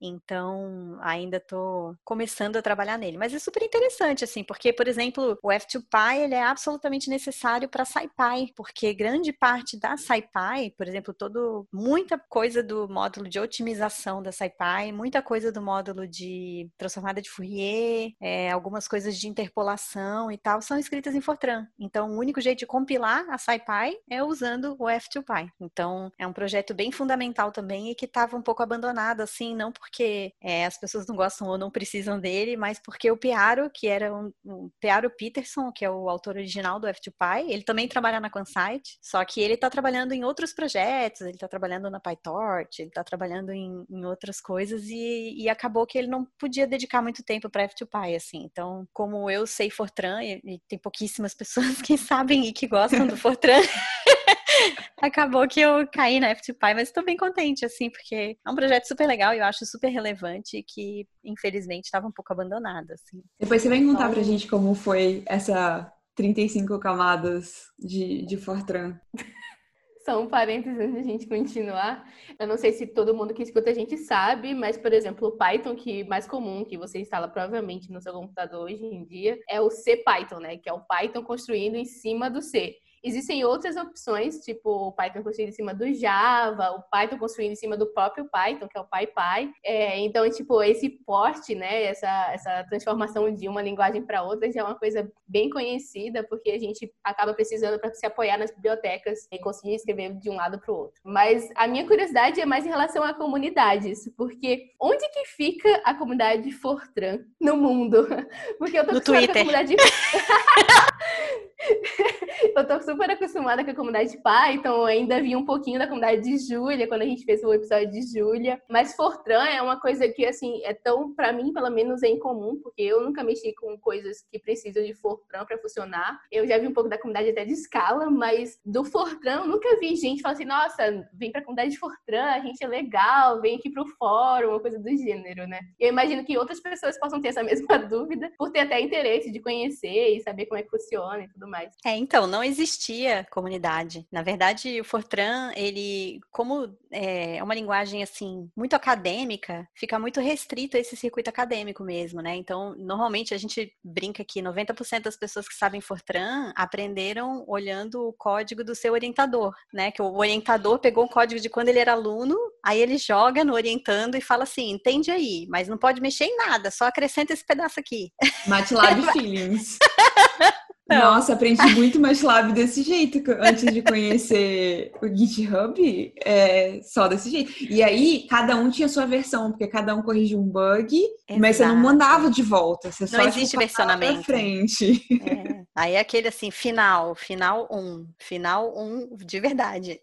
Então, ainda estou começando a trabalhar nele. Mas é super interessante, assim, porque, por exemplo, o F2Py ele é absolutamente necessário para SciPy, porque grande parte da SciPy, por exemplo, todo, muita coisa do módulo de otimização da SciPy, muita coisa do módulo de transformada de Fourier, é, algumas coisas de interpolação e tal, são escritas em Fortran. Então, o único jeito de compilar a SciPy é usando o F2Py. Então, é um projeto bem fundamental também e que estava um pouco abandonado, assim, não por porque é, as pessoas não gostam ou não precisam dele, mas porque o Piaro, que era um, um Piaro Peterson, que é o autor original do F2Py, ele também trabalha na Quansite, só que ele está trabalhando em outros projetos, ele está trabalhando na PyTorch, ele está trabalhando em, em, outras coisas e, e, acabou que ele não podia dedicar muito tempo para F2Py, assim. Então, como eu sei Fortran, e, e tem pouquíssimas pessoas que sabem e que gostam do Fortran, acabou que eu caí na F2Py, mas estou bem contente, assim, porque é um projeto super legal e eu acho super relevante que, infelizmente, estava um pouco abandonado, assim. Depois você vem contar então... pra gente como foi essa 35 camadas de, de Fortran. Só um parênteses antes de a gente continuar. Eu não sei se todo mundo que escuta a gente sabe, mas, por exemplo, o Python, que mais comum, que você instala provavelmente no seu computador hoje em dia, é o CPython, né? Que é o Python construindo em cima do C. Existem outras opções, tipo o Python construído em cima do Java, o Python construído em cima do próprio Python, que é o PyPy. É, então, tipo, esse porte, né, essa, essa transformação de uma linguagem para outra já é uma coisa bem conhecida, porque a gente acaba precisando para se apoiar nas bibliotecas e conseguir escrever de um lado para o outro. Mas a minha curiosidade é mais em relação a comunidades, porque onde que fica a comunidade Fortran no mundo? Porque eu tô no Twitter. A comunidade... eu tô super acostumada com a comunidade de Python, ainda vi um pouquinho da comunidade de Julia quando a gente fez o episódio de Julia. Mas Fortran é uma coisa que, assim, é tão, para mim, pelo menos, é incomum, porque eu nunca mexi com coisas que precisam de Fortran para funcionar. Eu já vi um pouco da comunidade até de escala, mas do Fortran eu nunca vi gente falar assim: nossa, vem pra comunidade de Fortran, a gente é legal, vem aqui pro fórum, uma coisa do gênero, né? Eu imagino que outras pessoas possam ter essa mesma dúvida, por ter até interesse de conhecer e saber como é que funciona e tudo mais. É, então, não existia comunidade. Na verdade, o Fortran, ele, como é uma linguagem assim muito acadêmica, fica muito restrito a esse circuito acadêmico mesmo, né? Então, normalmente a gente brinca que 90% das pessoas que sabem Fortran aprenderam olhando o código do seu orientador, né? Que o orientador pegou o código de quando ele era aluno, aí ele joga no orientando e fala assim: entende aí, mas não pode mexer em nada, só acrescenta esse pedaço aqui. MATLAB Feelings. Não. Nossa, aprendi muito MATLAB desse jeito antes de conhecer o GitHub, é, só desse jeito. E aí, cada um tinha sua versão, porque cada um corrigia um bug, Exato. mas você não mandava de volta, você não só existe tipo, versionamento. Pra frente. É. Aí é aquele assim, final, final 1, um, final 1 um de verdade.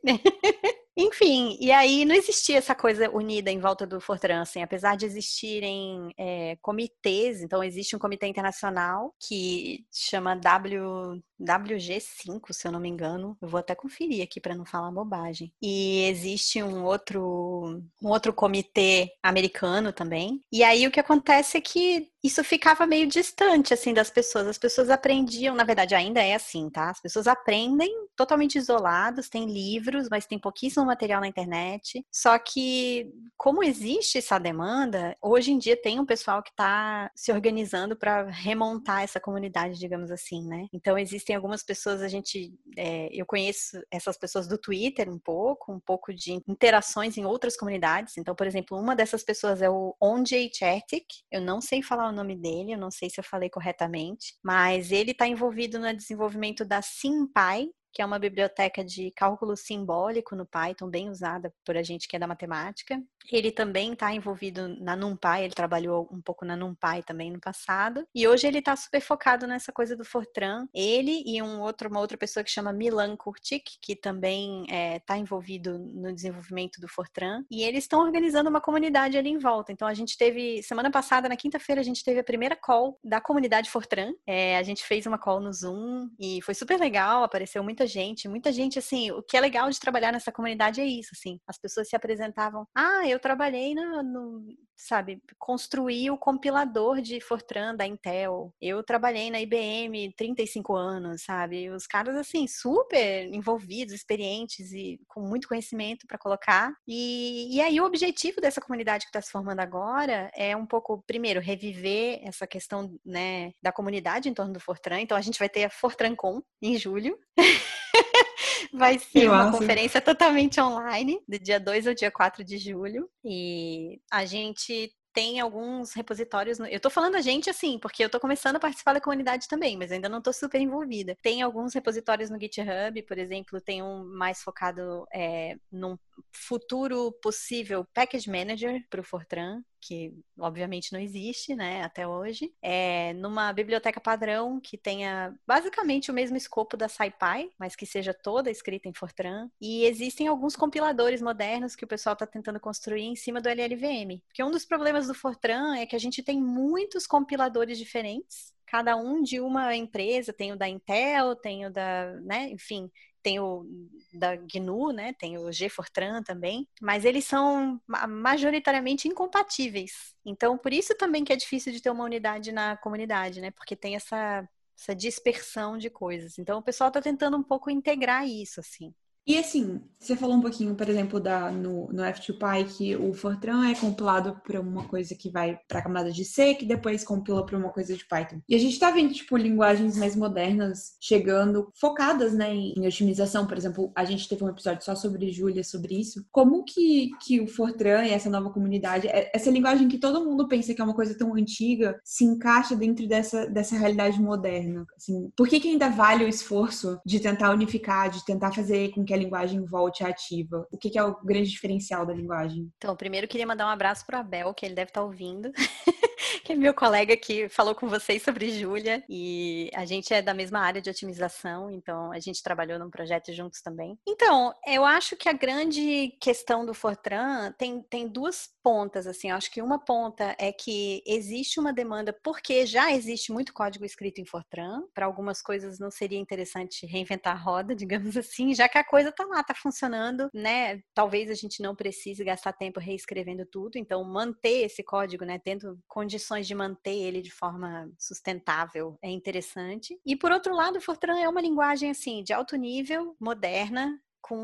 Enfim, e aí não existia essa coisa unida em volta do Fortran, assim, apesar de existirem é, comitês, então existe um comitê internacional que chama w, WG5, se eu não me engano, eu vou até conferir aqui para não falar bobagem. E existe um outro, um outro comitê americano também. E aí o que acontece é que isso ficava meio distante, assim, das pessoas. As pessoas aprendiam, na verdade ainda é assim, tá? As pessoas aprendem totalmente isoladas, tem livros, mas tem pouquíssimo material na internet. Só que, como existe essa demanda, hoje em dia tem um pessoal que está se organizando para remontar essa comunidade, digamos assim, né? Então, existe existem algumas pessoas, a gente, é, eu conheço essas pessoas do Twitter um pouco, um pouco de interações em outras comunidades. Então, por exemplo, uma dessas pessoas é o Onjay Chetik. Eu não sei falar o nome dele, eu não sei se eu falei corretamente, mas ele está envolvido no desenvolvimento da SimPy, que é uma biblioteca de cálculo simbólico no Python, bem usada por a gente que é da matemática. Ele também está envolvido na NumPy, ele trabalhou um pouco na NumPy também no passado. E hoje ele está super focado nessa coisa do Fortran. Ele e um outro, uma outra pessoa que chama Milan Kurtik, que também está é, tá envolvido no desenvolvimento do Fortran. E eles estão organizando uma comunidade ali em volta. Então a gente teve, semana passada, na quinta-feira, a gente teve a primeira call da comunidade Fortran. É, a gente fez uma call no Zoom e foi super legal, apareceu muita muita gente, muita gente, assim, o que é legal de trabalhar nessa comunidade é isso, assim, as pessoas se apresentavam, ah, eu trabalhei no, no sabe, construí o compilador de Fortran da Intel, eu trabalhei na IBM 35 anos, sabe, os caras, assim, super envolvidos, experientes e com muito conhecimento para colocar, e, e aí o objetivo dessa comunidade que está se formando agora é um pouco, primeiro, reviver essa questão, né, da comunidade em torno do Fortran, então a gente vai ter a FortranCon em julho, Vai ser uma conferência totalmente online, do dia 2 ao dia 4 de julho. E a gente tem alguns repositórios. No... Eu tô falando a gente assim, porque eu tô começando a participar da comunidade também, mas ainda não tô super envolvida. Tem alguns repositórios no GitHub, por exemplo, tem um mais focado é, num futuro possível package manager para o Fortran, que obviamente não existe, né, até hoje, é numa biblioteca padrão que tenha basicamente o mesmo escopo da SciPy, mas que seja toda escrita em Fortran. E existem alguns compiladores modernos que o pessoal está tentando construir em cima do LLVM. Porque um dos problemas do Fortran é que a gente tem muitos compiladores diferentes cada um de uma empresa, tem o da Intel, tem o da, né, enfim, tem o da GNU, né? Tem o G-Fortran também, mas eles são majoritariamente incompatíveis. Então, por isso também que é difícil de ter uma unidade na comunidade, né? Porque tem essa, essa dispersão de coisas. Então, o pessoal está tentando um pouco integrar isso, assim. E assim, você falou um pouquinho, por exemplo, da, no, no F2Py que o Fortran é compilado para uma coisa que vai para a camada de C, que depois compila para uma coisa de Python. E a gente está vendo, tipo, linguagens mais modernas chegando, focadas, né, em, otimização. Por exemplo, a gente teve um episódio só sobre Julia, sobre isso. Como que, que o Fortran e essa nova comunidade, é, essa linguagem que todo mundo pensa que é uma coisa tão antiga, se encaixa dentro dessa, dessa realidade moderna? Assim, por que, que ainda vale o esforço de tentar unificar, de tentar fazer com que a linguagem volte ativa? O que, é o grande diferencial da linguagem? Então, primeiro queria mandar um abraço para o Abel, que ele deve estar tá ouvindo. que é meu colega que falou com vocês sobre Júlia e a gente é da mesma área de otimização, então a gente trabalhou num projeto juntos também. Então, eu acho que a grande questão do Fortran tem, tem duas pontas, assim, eu acho que uma ponta é que existe uma demanda porque já existe muito código escrito em Fortran, para algumas coisas não seria interessante reinventar a roda, digamos assim, já que a coisa tá lá, tá funcionando, né? Talvez a gente não precise gastar tempo reescrevendo tudo, então manter esse código, né, tendo condições de manter ele de forma sustentável é interessante. E por outro lado, o Fortran é uma linguagem assim de alto nível, moderna, com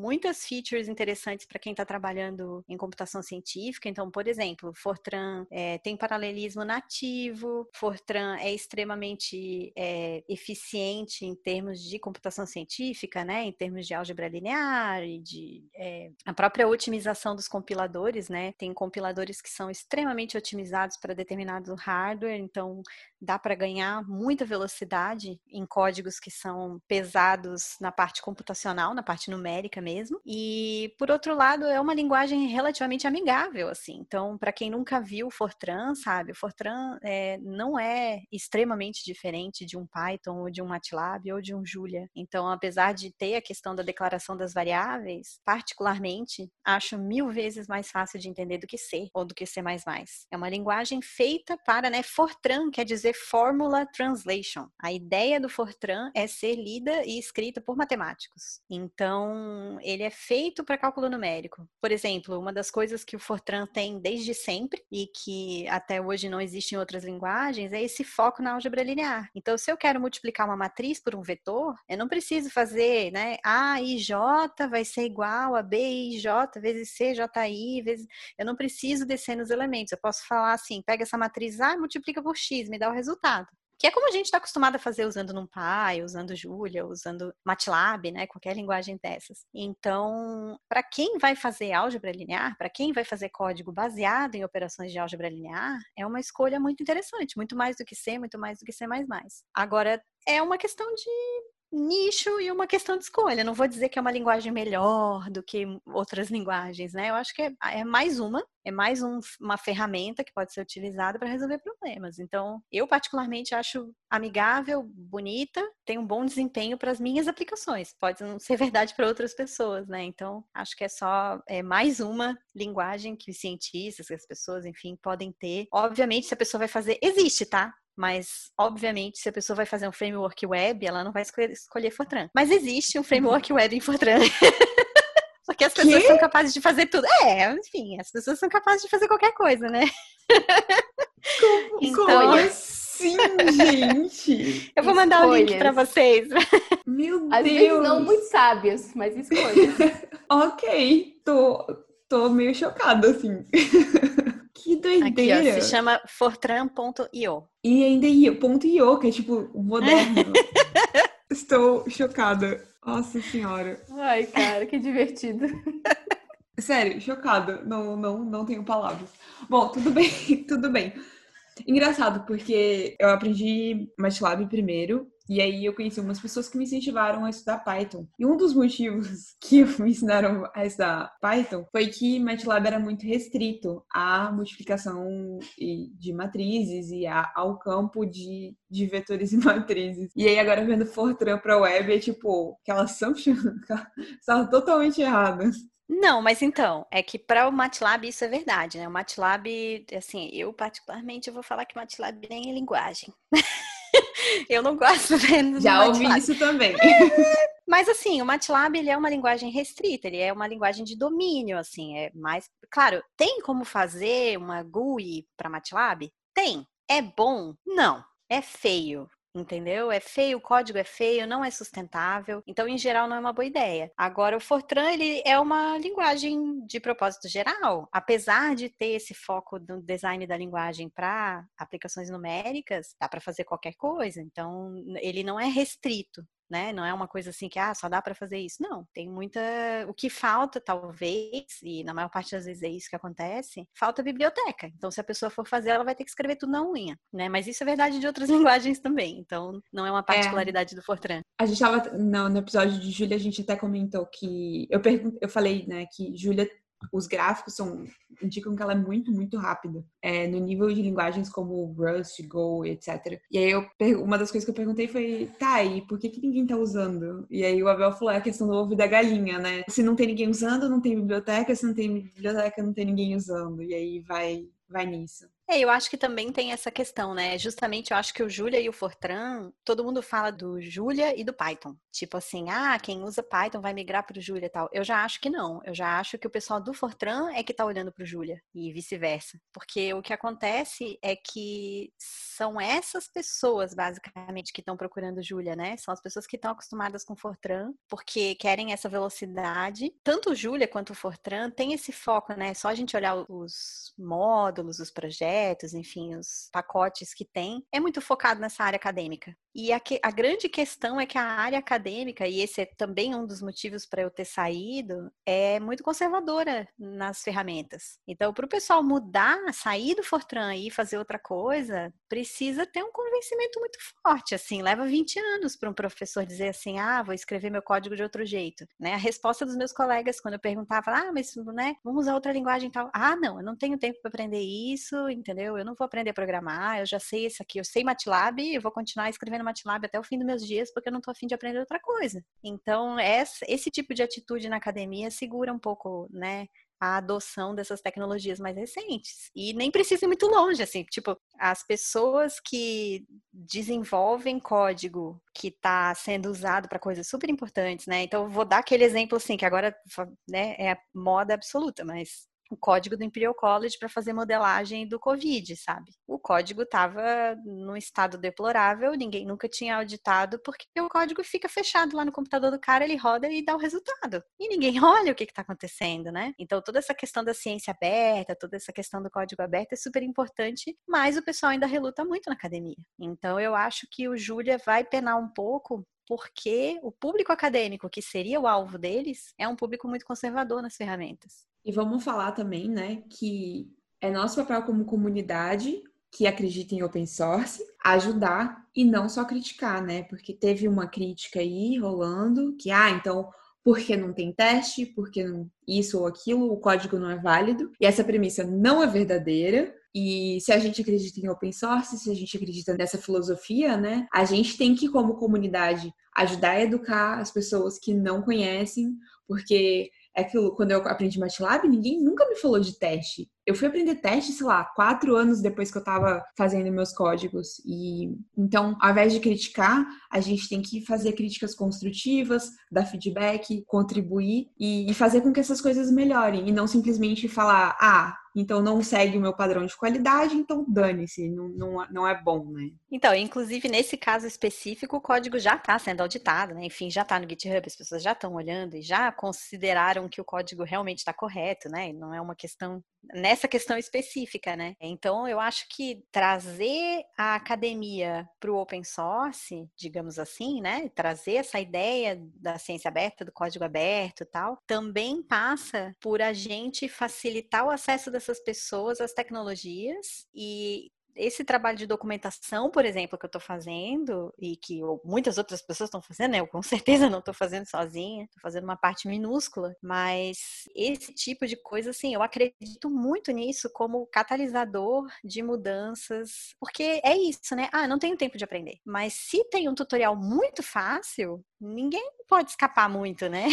muitas features interessantes para quem está trabalhando em computação científica. Então, por exemplo, Fortran é, tem paralelismo nativo, Fortran é extremamente é, eficiente em termos de computação científica, né? Em termos de álgebra linear e de é, a própria otimização dos compiladores, né? Tem compiladores que são extremamente otimizados para determinado hardware, então dá para ganhar muita velocidade em códigos que são pesados na parte computacional, na parte numérica mesmo. E por outro lado, é uma linguagem relativamente amigável, assim. Então, para quem nunca viu Fortran, sabe, o Fortran é, não é extremamente diferente de um Python ou de um MATLAB ou de um Julia. Então, apesar de ter a questão da declaração das variáveis, particularmente acho mil vezes mais fácil de entender do que C ou do que C++. É uma linguagem feita para, né, Fortran quer dizer Formula Translation. A ideia do Fortran é ser lida e escrita por matemáticos. Então, ele é feito para cálculo numérico. Por exemplo, uma das coisas que o Fortran tem desde sempre e que até hoje não existe em outras linguagens é esse foco na álgebra linear. Então, se eu quero multiplicar uma matriz por um vetor, eu não preciso fazer, né, A i J vai ser igual a B i J vezes C J I vezes... Eu não preciso descer nos elementos. Eu posso falar assim, pega essa matriz A e multiplica por X, me dá o resultado. Que é como a gente está acostumado a fazer usando NumPy, usando Julia, usando MATLAB, né, qualquer linguagem dessas. Então, para quem vai fazer álgebra linear, para quem vai fazer código baseado em operações de álgebra linear, é uma escolha muito interessante, muito mais do que C, muito mais do que C++. Agora, é uma questão de nicho e uma questão de escolha. Não vou dizer que é uma linguagem melhor do que outras linguagens, né? Eu acho que é, é mais uma, é mais um, uma ferramenta que pode ser utilizada para resolver problemas. Então, eu particularmente acho amigável, bonita, tem um bom desempenho para as minhas aplicações. Pode não ser verdade para outras pessoas, né? Então, acho que é só é mais uma linguagem que os cientistas, que as pessoas, enfim, podem ter. Obviamente, se a pessoa vai fazer, existe, tá? Mas, obviamente, se a pessoa vai fazer um framework web, ela não vai escolher, escolher Fortran. Mas existe um framework web em Fortran. Porque as pessoas que? são capazes de fazer tudo. É, enfim, as pessoas são capazes de fazer qualquer coisa, né? Como, então... como assim, gente? Eu vou mandar o link para vocês. Meu Às Deus! Vezes não muito sábios, mas escolhas. ok, tô, tô meio chocada, assim. Doideira! Aqui, ó, se chama fortran.io. E ainda .io, que é tipo moderno. Estou chocada. Nossa senhora. Ai, cara, que divertido. Sério, chocada. Não, não, não tenho palavras. Bom, tudo bem, tudo bem. Engraçado, porque eu aprendi MATLAB primeiro, e aí eu conheci umas pessoas que me incentivaram a estudar Python. E um dos motivos que me ensinaram a estudar Python foi que MATLAB era muito restrito à multiplicação de matrizes e ao campo de, de vetores e matrizes. E aí agora vendo Fortran para web é tipo, aquela assumption estava totalmente errada. Não, mas então, é que para o MATLAB isso é verdade, né? O MATLAB, assim, eu particularmente eu vou falar que MATLAB nem é linguagem. eu não gosto vendo Já ouvi isso também. Mas assim, o MATLAB ele é uma linguagem restrita, ele é uma linguagem de domínio, assim, é mais, claro, tem como fazer uma GUI para MATLAB? Tem. É bom? Não. É feio entendeu? É feio, o código é feio, não é sustentável. Então, em geral, não é uma boa ideia. Agora, o Fortran, ele é uma linguagem de propósito geral. Apesar de ter esse foco do design da linguagem para aplicações numéricas, dá para fazer qualquer coisa. Então, ele não é restrito né? Não é uma coisa assim que ah, só dá para fazer isso. Não, tem muita. O que falta, talvez, e na maior parte das vezes é isso que acontece, falta biblioteca. Então, se a pessoa for fazer, ela vai ter que escrever tudo na unha, né? Mas isso é verdade de outras linguagens também. Então, não é uma é. particularidade é. do Fortran. A gente estava no, no, episódio de Júlia, a gente até comentou que eu pergun eu falei, né, que Júlia os gráficos são, indicam que ela é muito, muito rápida. É, no nível de linguagens como Rust, Go, etc. E aí eu, uma das coisas que eu perguntei foi, tá, e por que, que ninguém tá usando? E aí o Abel falou, é a questão do ovo e da galinha, né? Se não tem ninguém usando, não tem biblioteca, se não tem biblioteca, não tem ninguém usando. E aí vai, vai nisso. É, eu acho que também tem essa questão, né? Justamente eu acho que o Julia e o Fortran, todo mundo fala do Julia e do Python. Tipo assim, ah, quem usa Python vai migrar para o Julia e tal. Eu já acho que não. Eu já acho que o pessoal do Fortran é que está olhando para o Julia e vice-versa. Porque o que acontece é que são essas pessoas, basicamente, que estão procurando Julia, né? São as pessoas que estão acostumadas com Fortran, porque querem essa velocidade. Tanto o Julia quanto o Fortran tem esse foco, né? Só a gente olhar os módulos, os projetos projetos, enfim, os pacotes que tem, é muito focado nessa área acadêmica. E a, que, a grande questão é que a área acadêmica, e esse é também um dos motivos para eu ter saído, é muito conservadora nas ferramentas. Então, para o pessoal mudar, sair do Fortran e fazer outra coisa, precisa ter um convencimento muito forte. Assim, leva 20 anos para um professor dizer assim: ah, vou escrever meu código de outro jeito. Né? A resposta dos meus colegas, quando eu perguntava, ah, mas né, vamos usar outra linguagem e tal. Ah, não, eu não tenho tempo para aprender isso, entendeu? Eu não vou aprender a programar, eu já sei isso aqui, eu sei MATLAB, eu vou continuar escrevendo MATLAB até o fim dos meus dias, porque eu não estou afim de aprender outra coisa. Então, esse tipo de atitude na academia segura um pouco, né, a adoção dessas tecnologias mais recentes. E nem precisa ir muito longe, assim, tipo, as pessoas que desenvolvem código que está sendo usado para coisas super importantes, né? Então, vou dar aquele exemplo, assim, que agora né, é moda absoluta, mas o código do Imperial College para fazer modelagem do Covid, sabe? O código estava num estado deplorável, ninguém nunca tinha auditado, porque o código fica fechado lá no computador do cara, ele roda e dá o resultado. E ninguém olha o que está acontecendo, né? Então, toda essa questão da ciência aberta, toda essa questão do código aberto é super importante, mas o pessoal ainda reluta muito na academia. Então, eu acho que o Júlia vai penar um pouco porque o público acadêmico, que seria o alvo deles, é um público muito conservador nas ferramentas. E vamos falar também, né, que é nosso papel como comunidade que acredita em open source ajudar e não só criticar, né? Porque teve uma crítica aí rolando que, ah, então porque não tem teste, porque não isso ou aquilo, o código não é válido. E essa premissa não é verdadeira. E se a gente acredita em open source, se a gente acredita nessa filosofia, né, a gente tem que, como comunidade, ajudar a educar as pessoas que não conhecem, porque é aquilo, quando eu aprendi MATLAB, ninguém nunca me falou de teste. Eu fui aprender teste, sei lá, quatro anos depois que eu tava fazendo meus códigos. E então, ao invés de criticar, a gente tem que fazer críticas construtivas, dar feedback, contribuir e, e fazer com que essas coisas melhorem. E não simplesmente falar, ah, então não segue o meu padrão de qualidade, então dane-se, não, não, não é bom, né? Então, inclusive nesse caso específico, o código já está sendo auditado, né? Enfim, já está no GitHub, as pessoas já estão olhando e já consideraram que o código realmente está correto, né? Não é uma questão nessa questão específica, né? Então, eu acho que trazer a academia para o open source, digamos assim, né? Trazer essa ideia da ciência aberta, do código aberto e tal, também passa por a gente facilitar o acesso dessas pessoas às tecnologias e esse trabalho de documentação, por exemplo, que eu estou fazendo e que muitas outras pessoas estão fazendo, né? eu com certeza não estou fazendo sozinha, estou fazendo uma parte minúscula, mas esse tipo de coisa, assim, eu acredito muito nisso como catalisador de mudanças, porque é isso, né? Ah, não tenho tempo de aprender, mas se tem um tutorial muito fácil, ninguém pode escapar muito, né?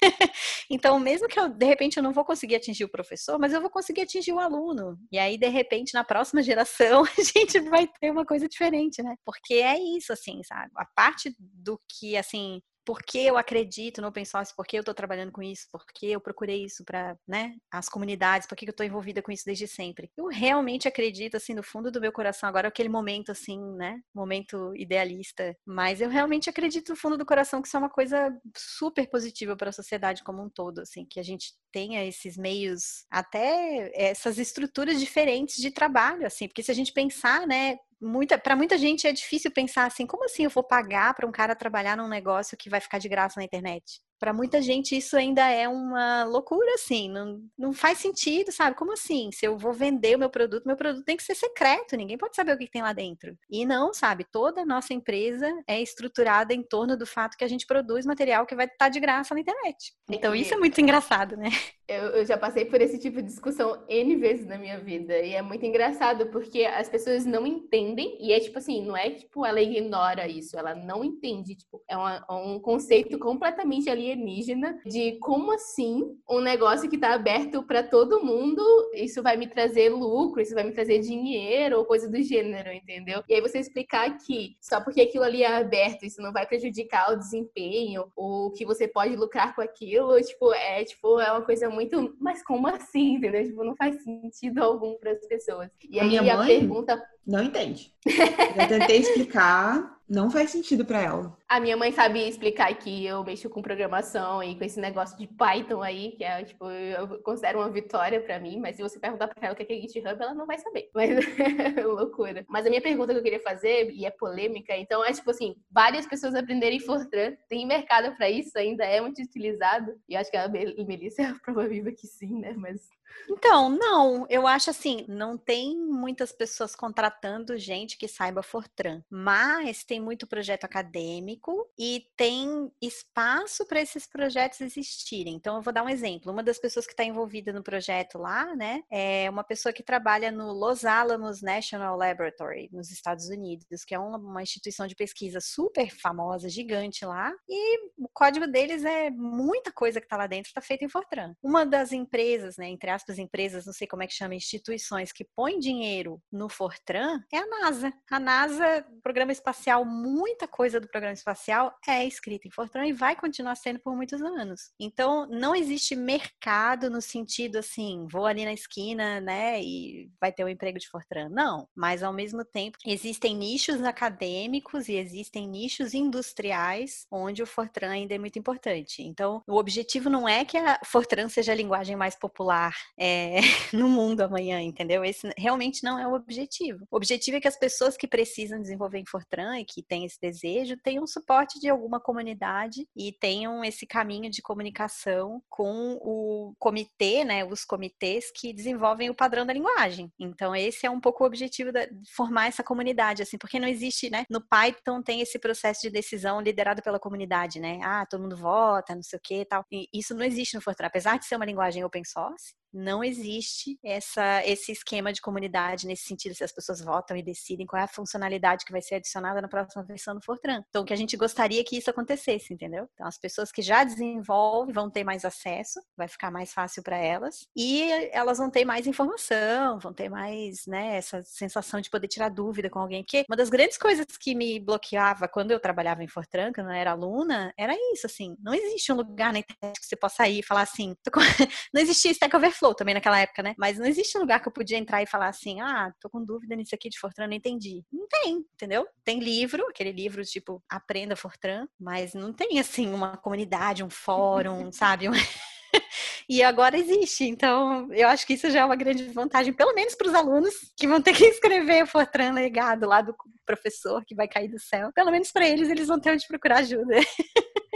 então, mesmo que eu, de repente, eu não vou conseguir atingir o professor, mas eu vou conseguir atingir o aluno. E aí, de repente, na próxima geração, a gente vai ter uma coisa diferente, né? Porque é isso, assim, sabe? A parte do que, assim, por que eu acredito no open source, por que eu estou trabalhando com isso, por que eu procurei isso para né, as comunidades, por que eu estou envolvida com isso desde sempre. Eu realmente acredito, assim, no fundo do meu coração, agora aquele momento, assim, né, momento idealista, mas eu realmente acredito no fundo do coração que isso é uma coisa super positiva para a sociedade como um todo, assim, que a gente tenha esses meios, até essas estruturas diferentes de trabalho, assim, porque se a gente pensar, né, muita, para muita gente é difícil pensar assim, como assim eu vou pagar para um cara trabalhar num negócio que vai ficar de graça na internet? Para muita gente isso ainda é uma loucura, assim, não, não faz sentido, sabe? Como assim? Se eu vou vender o meu produto, meu produto tem que ser secreto, ninguém pode saber o que tem lá dentro. E não, sabe? Toda a nossa empresa é estruturada em torno do fato que a gente produz material que vai estar de graça na internet. Então isso é muito engraçado, né? Eu, eu já passei por esse tipo de discussão N vezes na minha vida, e é muito engraçado porque as pessoas não entendem, e é tipo assim, não é tipo ela ignora isso, ela não entende, tipo, é uma, um conceito completamente ali alienígena de como assim um negócio que está aberto para todo mundo, isso vai me trazer lucro, isso vai me trazer dinheiro ou coisa do gênero, entendeu? E aí você explicar que só porque aquilo ali é aberto, isso não vai prejudicar o desempenho, ou que você pode lucrar com aquilo, tipo, é tipo, é uma coisa muito, mas como assim, entendeu? Tipo, não faz sentido algum para as pessoas. E a aí a pergunta não entende. Eu tentei explicar, não faz sentido para ela. A minha mãe sabe explicar que eu mexo com programação e com esse negócio de Python aí, que é, tipo, eu considero uma vitória para mim, mas se você perguntar para ela o que é GitHub, ela não vai saber. Mas é loucura. Mas a minha pergunta que eu queria fazer, e é polêmica, então é tipo assim, várias pessoas aprenderem Fortran, tem mercado para isso, ainda é muito utilizado. E acho que a Melissa é prova viva que sim, né? Mas então, não, eu acho assim, não tem muitas pessoas contratando gente que saiba Fortran, mas tem muito projeto acadêmico e tem espaço para esses projetos existirem. Então, eu vou dar um exemplo. Uma das pessoas que está envolvida no projeto lá, né, é uma pessoa que trabalha no Los Alamos National Laboratory, nos Estados Unidos, que é uma, instituição de pesquisa super famosa, gigante lá, e o código deles é muita coisa que está lá dentro, está feita em Fortran. Uma das empresas, né, entre aspas, empresas, não sei como é que chama, instituições que põem dinheiro no Fortran é a NASA. A NASA, programa espacial, muita coisa do programa espacial é escrita em Fortran e vai continuar sendo por muitos anos. Então, não existe mercado no sentido assim, vou ali na esquina, né, e vai ter um emprego de Fortran. Não, mas ao mesmo tempo existem nichos acadêmicos e existem nichos industriais onde o Fortran ainda é muito importante. Então, o objetivo não é que a Fortran seja a linguagem mais popular é, no mundo amanhã, entendeu? Esse realmente não é o objetivo. O objetivo é que as pessoas que precisam desenvolver em Fortran e que têm esse desejo tenham suporte de alguma comunidade e tenham esse caminho de comunicação com o comitê, né, os comitês que desenvolvem o padrão da linguagem. Então esse é um pouco o objetivo de formar essa comunidade, assim, porque não existe, né, no Python tem esse processo de decisão liderado pela comunidade, né? Ah, todo mundo vota, não sei o que, tal. E isso não existe no Fortran, apesar de ser uma linguagem open source, não existe essa, esse esquema de comunidade nesse sentido, se as pessoas votam e decidem qual é a funcionalidade que vai ser adicionada na próxima versão do Fortran. Então, que a gente gostaria que isso acontecesse, entendeu? Então, as pessoas que já desenvolvem vão ter mais acesso, vai ficar mais fácil para elas, e elas vão ter mais informação, vão ter mais, né, essa sensação de poder tirar dúvida com alguém. Porque uma das grandes coisas que me bloqueava quando eu trabalhava em Fortran, quando eu era aluna, era isso, assim, não existe um lugar na internet que você possa ir e falar assim, não existia Stack Overflow, Flow também naquela época, né? Mas não existe um lugar que eu podia entrar e falar assim, ah, tô com dúvida nisso aqui de Fortran, não entendi. Não tem, entendeu? Tem livro, aquele livro tipo Aprenda Fortran, mas não tem assim uma comunidade, um fórum, sabe? e agora existe. Então, eu acho que isso já é uma grande vantagem, pelo menos para os alunos que vão ter que escrever o Fortran legado lá do professor que vai cair do céu. Pelo menos para eles, eles vão ter onde procurar ajuda.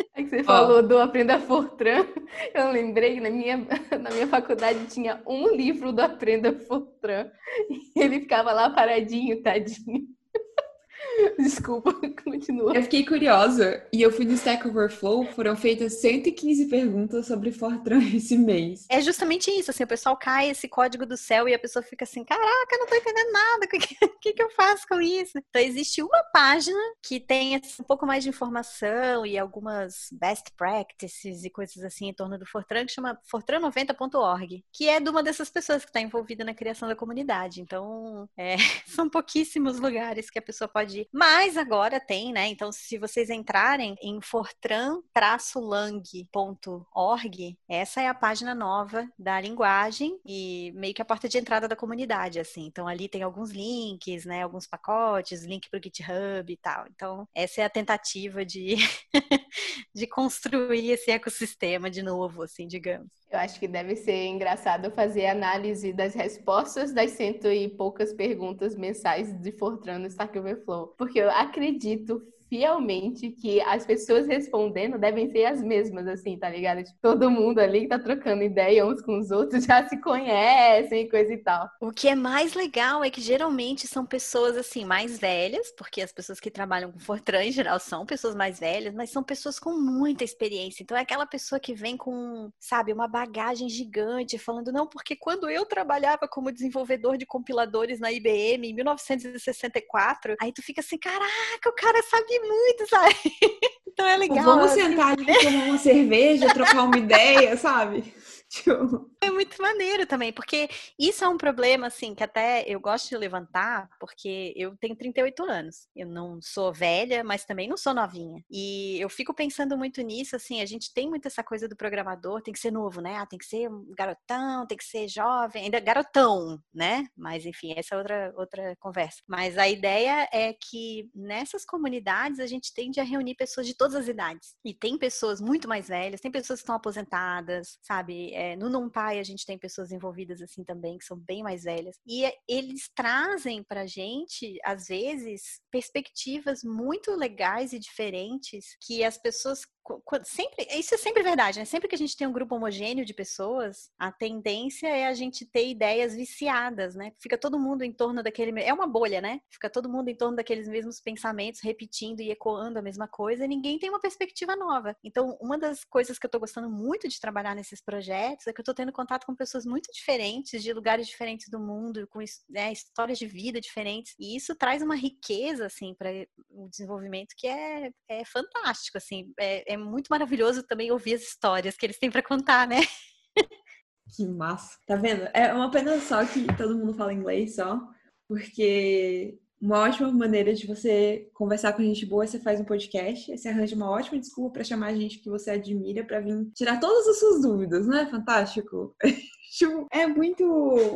É que você falou do Aprenda Fortran. Eu lembrei que na minha, na minha faculdade tinha um livro do Aprenda Fortran. E ele ficava lá paradinho, tadinho. Desculpa, continua. Eu fiquei curiosa e eu fui no Stack Overflow, foram feitas 115 perguntas sobre Fortran esse mês. É justamente isso, assim, o pessoal cai esse código do céu e a pessoa fica assim, caraca, não tô entendendo nada, o que, que, que eu faço com isso? Então existe uma página que tem assim, um pouco mais de informação e algumas best practices e coisas assim em torno do Fortran, que chama fortran90.org, que é de uma dessas pessoas que está envolvida na criação da comunidade. Então, é, são pouquíssimos lugares que a pessoa pode mas agora tem, né? Então, se vocês entrarem em fortran-lang.org, essa é a página nova da linguagem e meio que a porta de entrada da comunidade, assim. Então, ali tem alguns links, né? Alguns pacotes, link para o GitHub e tal. Então, essa é a tentativa de, de construir esse ecossistema de novo, assim, digamos. Eu acho que deve ser engraçado fazer análise das respostas das cento e poucas perguntas mensais de Fortran no Stack Overflow. Porque eu acredito fielmente que as pessoas respondendo devem ser as mesmas, assim, tá ligado? Tipo, todo mundo ali que tá trocando ideia uns com os outros já se conhecem e coisa e tal. O que é mais legal é que geralmente são pessoas, assim, mais velhas, porque as pessoas que trabalham com Fortran em geral são pessoas mais velhas, mas são pessoas com muita experiência. Então é aquela pessoa que vem com, sabe, uma bagagem gigante, falando, não, porque quando eu trabalhava como desenvolvedor de compiladores na IBM em 1964, aí tu fica assim, caraca, o cara sabe muito, sabe? Então é legal. Vamos assim. sentar aqui, tomar uma cerveja, trocar uma ideia, sabe? Tipo... É muito maneiro também, porque isso é um problema, assim, que até eu gosto de levantar, porque eu tenho 38 anos. Eu não sou velha, mas também não sou novinha. E eu fico pensando muito nisso, assim, a gente tem muito essa coisa do programador, tem que ser novo, né? Ah, tem que ser um garotão, tem que ser jovem, ainda garotão, né? Mas, enfim, essa é outra, outra conversa. Mas a ideia é que nessas comunidades a gente tende a reunir pessoas de todas as idades. E tem pessoas muito mais velhas, tem pessoas que estão aposentadas, sabe? É, no NumPy a gente tem pessoas envolvidas assim também, que são bem mais velhas. E é, eles trazem pra gente, às vezes, perspectivas muito legais e diferentes que as pessoas sempre, isso é sempre verdade, né? Sempre que a gente tem um grupo homogêneo de pessoas, a tendência é a gente ter ideias viciadas, né? Fica todo mundo em torno daquele, é uma bolha, né? Fica todo mundo em torno daqueles mesmos pensamentos, repetindo e ecoando a mesma coisa, e ninguém tem uma perspectiva nova. Então, uma das coisas que eu tô gostando muito de trabalhar nesses projetos é que eu tô tendo contato com pessoas muito diferentes, de lugares diferentes do mundo, com né, histórias de vida diferentes, e isso traz uma riqueza, assim, para o desenvolvimento que é, é fantástico, assim, é, é muito maravilhoso também ouvir as histórias que eles têm para contar, né? Que massa. Tá vendo? É uma pena só que todo mundo fala inglês só. porque uma ótima maneira de você conversar com gente boa, você faz um podcast, você arranja uma ótima desculpa para chamar gente que você admira para vir tirar todas as suas dúvidas, não é fantástico? Tipo, é muito,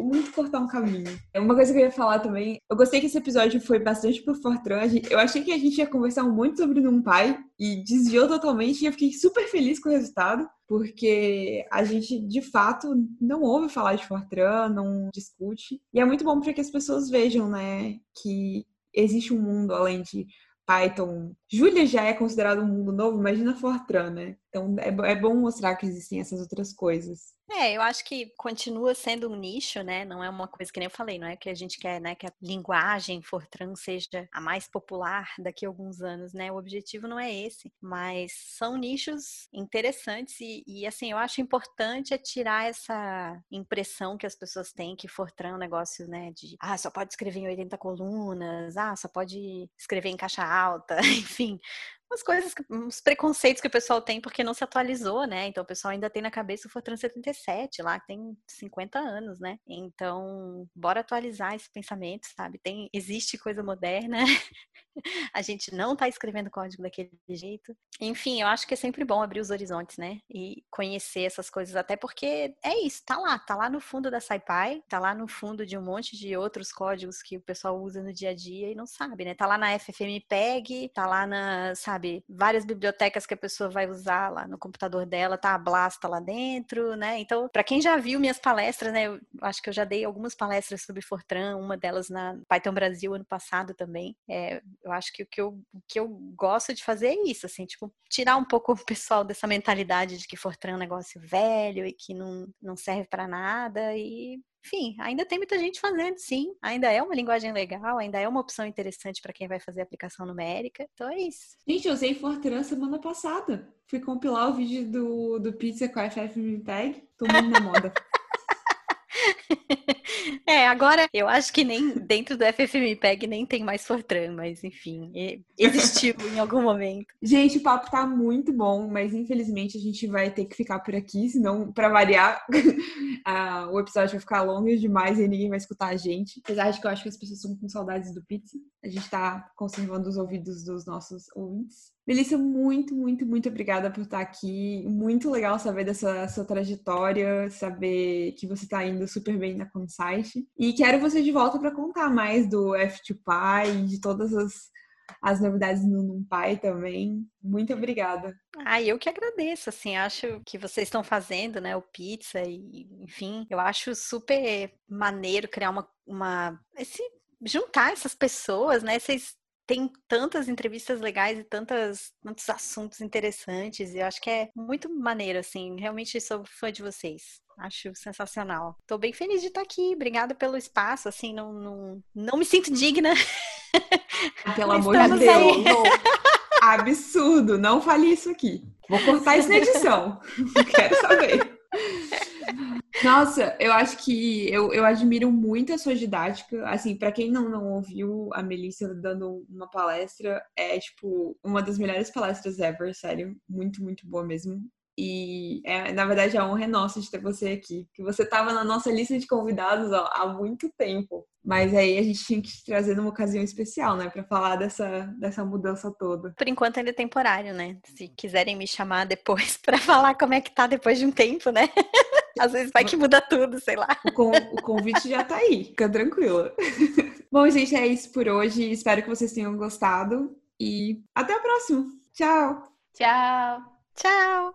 muito cortar um caminho. É Uma coisa que eu ia falar também, eu gostei que esse episódio foi bastante pro Fortran. Eu achei que a gente ia conversar muito sobre pai e desviou totalmente e eu fiquei super feliz com o resultado, porque a gente de fato não ouve falar de Fortran, não discute. E é muito bom para que as pessoas vejam, né, que existe um mundo além de Python. Julia já é considerado um mundo novo, imagina Fortran, né? Então é, é bom mostrar que existem essas outras coisas. É, eu acho que continua sendo um nicho, né? Não é uma coisa que nem eu falei, não é que a gente quer, né, que a linguagem Fortran seja a mais popular daqui a alguns anos, né? O objetivo não é esse, mas são nichos interessantes e, e assim, eu acho importante é tirar essa impressão que as pessoas têm que Fortran é um negócio, né, de ah, só pode escrever em 80 colunas, ah, só pode escrever em caixa alta, enfim enfim, umas coisas, uns preconceitos que o pessoal tem porque não se atualizou, né? Então o pessoal ainda tem na cabeça o Fortran 77, lá que tem 50 anos, né? Então, bora atualizar esse pensamento, sabe? Tem, existe coisa moderna. a gente não tá escrevendo código daquele jeito. Enfim, eu acho que é sempre bom abrir os horizontes, né? E conhecer essas coisas, até porque é isso, tá lá, tá lá no fundo da SciPy, tá lá no fundo de um monte de outros códigos que o pessoal usa no dia a dia e não sabe, né? Tá lá na FFmpeg, tá lá na, sabe, sabe? Várias bibliotecas que a pessoa vai usar lá no computador dela, tá a Blasta lá dentro, né? Então, para quem já viu minhas palestras, né? Eu acho que eu já dei algumas palestras sobre Fortran, uma delas na Python Brasil ano passado também. É, eu acho que o que eu, o que eu gosto de fazer é isso, assim, tipo, tirar um pouco o pessoal dessa mentalidade de que Fortran é um negócio velho e que não, não serve para nada e enfim, ainda tem muita gente fazendo, sim. Ainda é uma linguagem legal, ainda é uma opção interessante para quem vai fazer aplicação numérica. Então é isso. Gente, eu usei Fortran semana passada. Fui compilar o vídeo do, do Pizza com a FFmpeg. Tô muito na moda. É, agora eu acho que nem dentro do FFmpeg nem tem mais Fortran, mas enfim, existiu em algum momento. Gente, o papo tá muito bom, mas infelizmente a gente vai ter que ficar por aqui, senão, para variar, o episódio vai ficar longo demais e ninguém vai escutar a gente. Apesar de que eu acho que as pessoas estão com saudades do pizza, a gente tá conservando os ouvidos dos nossos ouvintes. Melissa, muito, muito, muito obrigada por estar aqui. Muito legal saber dessa sua trajetória, saber que você está indo super bem na Consite. E quero você de volta para contar mais do F2Py, de todas as, as novidades no NumPy também. Muito obrigada. Ah, eu que agradeço, assim, acho que vocês estão fazendo, né, o pizza e, enfim, eu acho super maneiro criar uma, uma esse juntar essas pessoas, né? Vocês tem tantas entrevistas legais e tantas, tantos assuntos interessantes. E eu acho que é muito maneiro, assim. Realmente sou fã de vocês. Acho sensacional. Tô bem feliz de estar aqui. Obrigada pelo espaço. Assim, não, não, não me sinto digna. Pelo amor de Deus. Absurdo. Não fale isso aqui. Vou cortar isso na edição. Quero saber. Nossa, eu acho que eu, eu admiro muito a sua didática. Assim, para quem não, não ouviu a Melissa dando uma palestra, é tipo uma das melhores palestras ever, sério. Muito, muito boa mesmo. E é, na verdade a honra é nossa de ter você aqui, que você estava na nossa lista de convidados ó, há muito tempo. Mas aí a gente tinha que te trazer numa ocasião especial, né, para falar dessa, dessa mudança toda. Por enquanto ainda é temporário, né? Se quiserem me chamar depois para falar como é que tá depois de um tempo, né? Às vezes vai que muda tudo, sei lá. O, con o convite já tá aí, fica tranquila. Bom, gente, é isso por hoje. Espero que vocês tenham gostado e até a próxima. Tchau. Tchau. Tchau.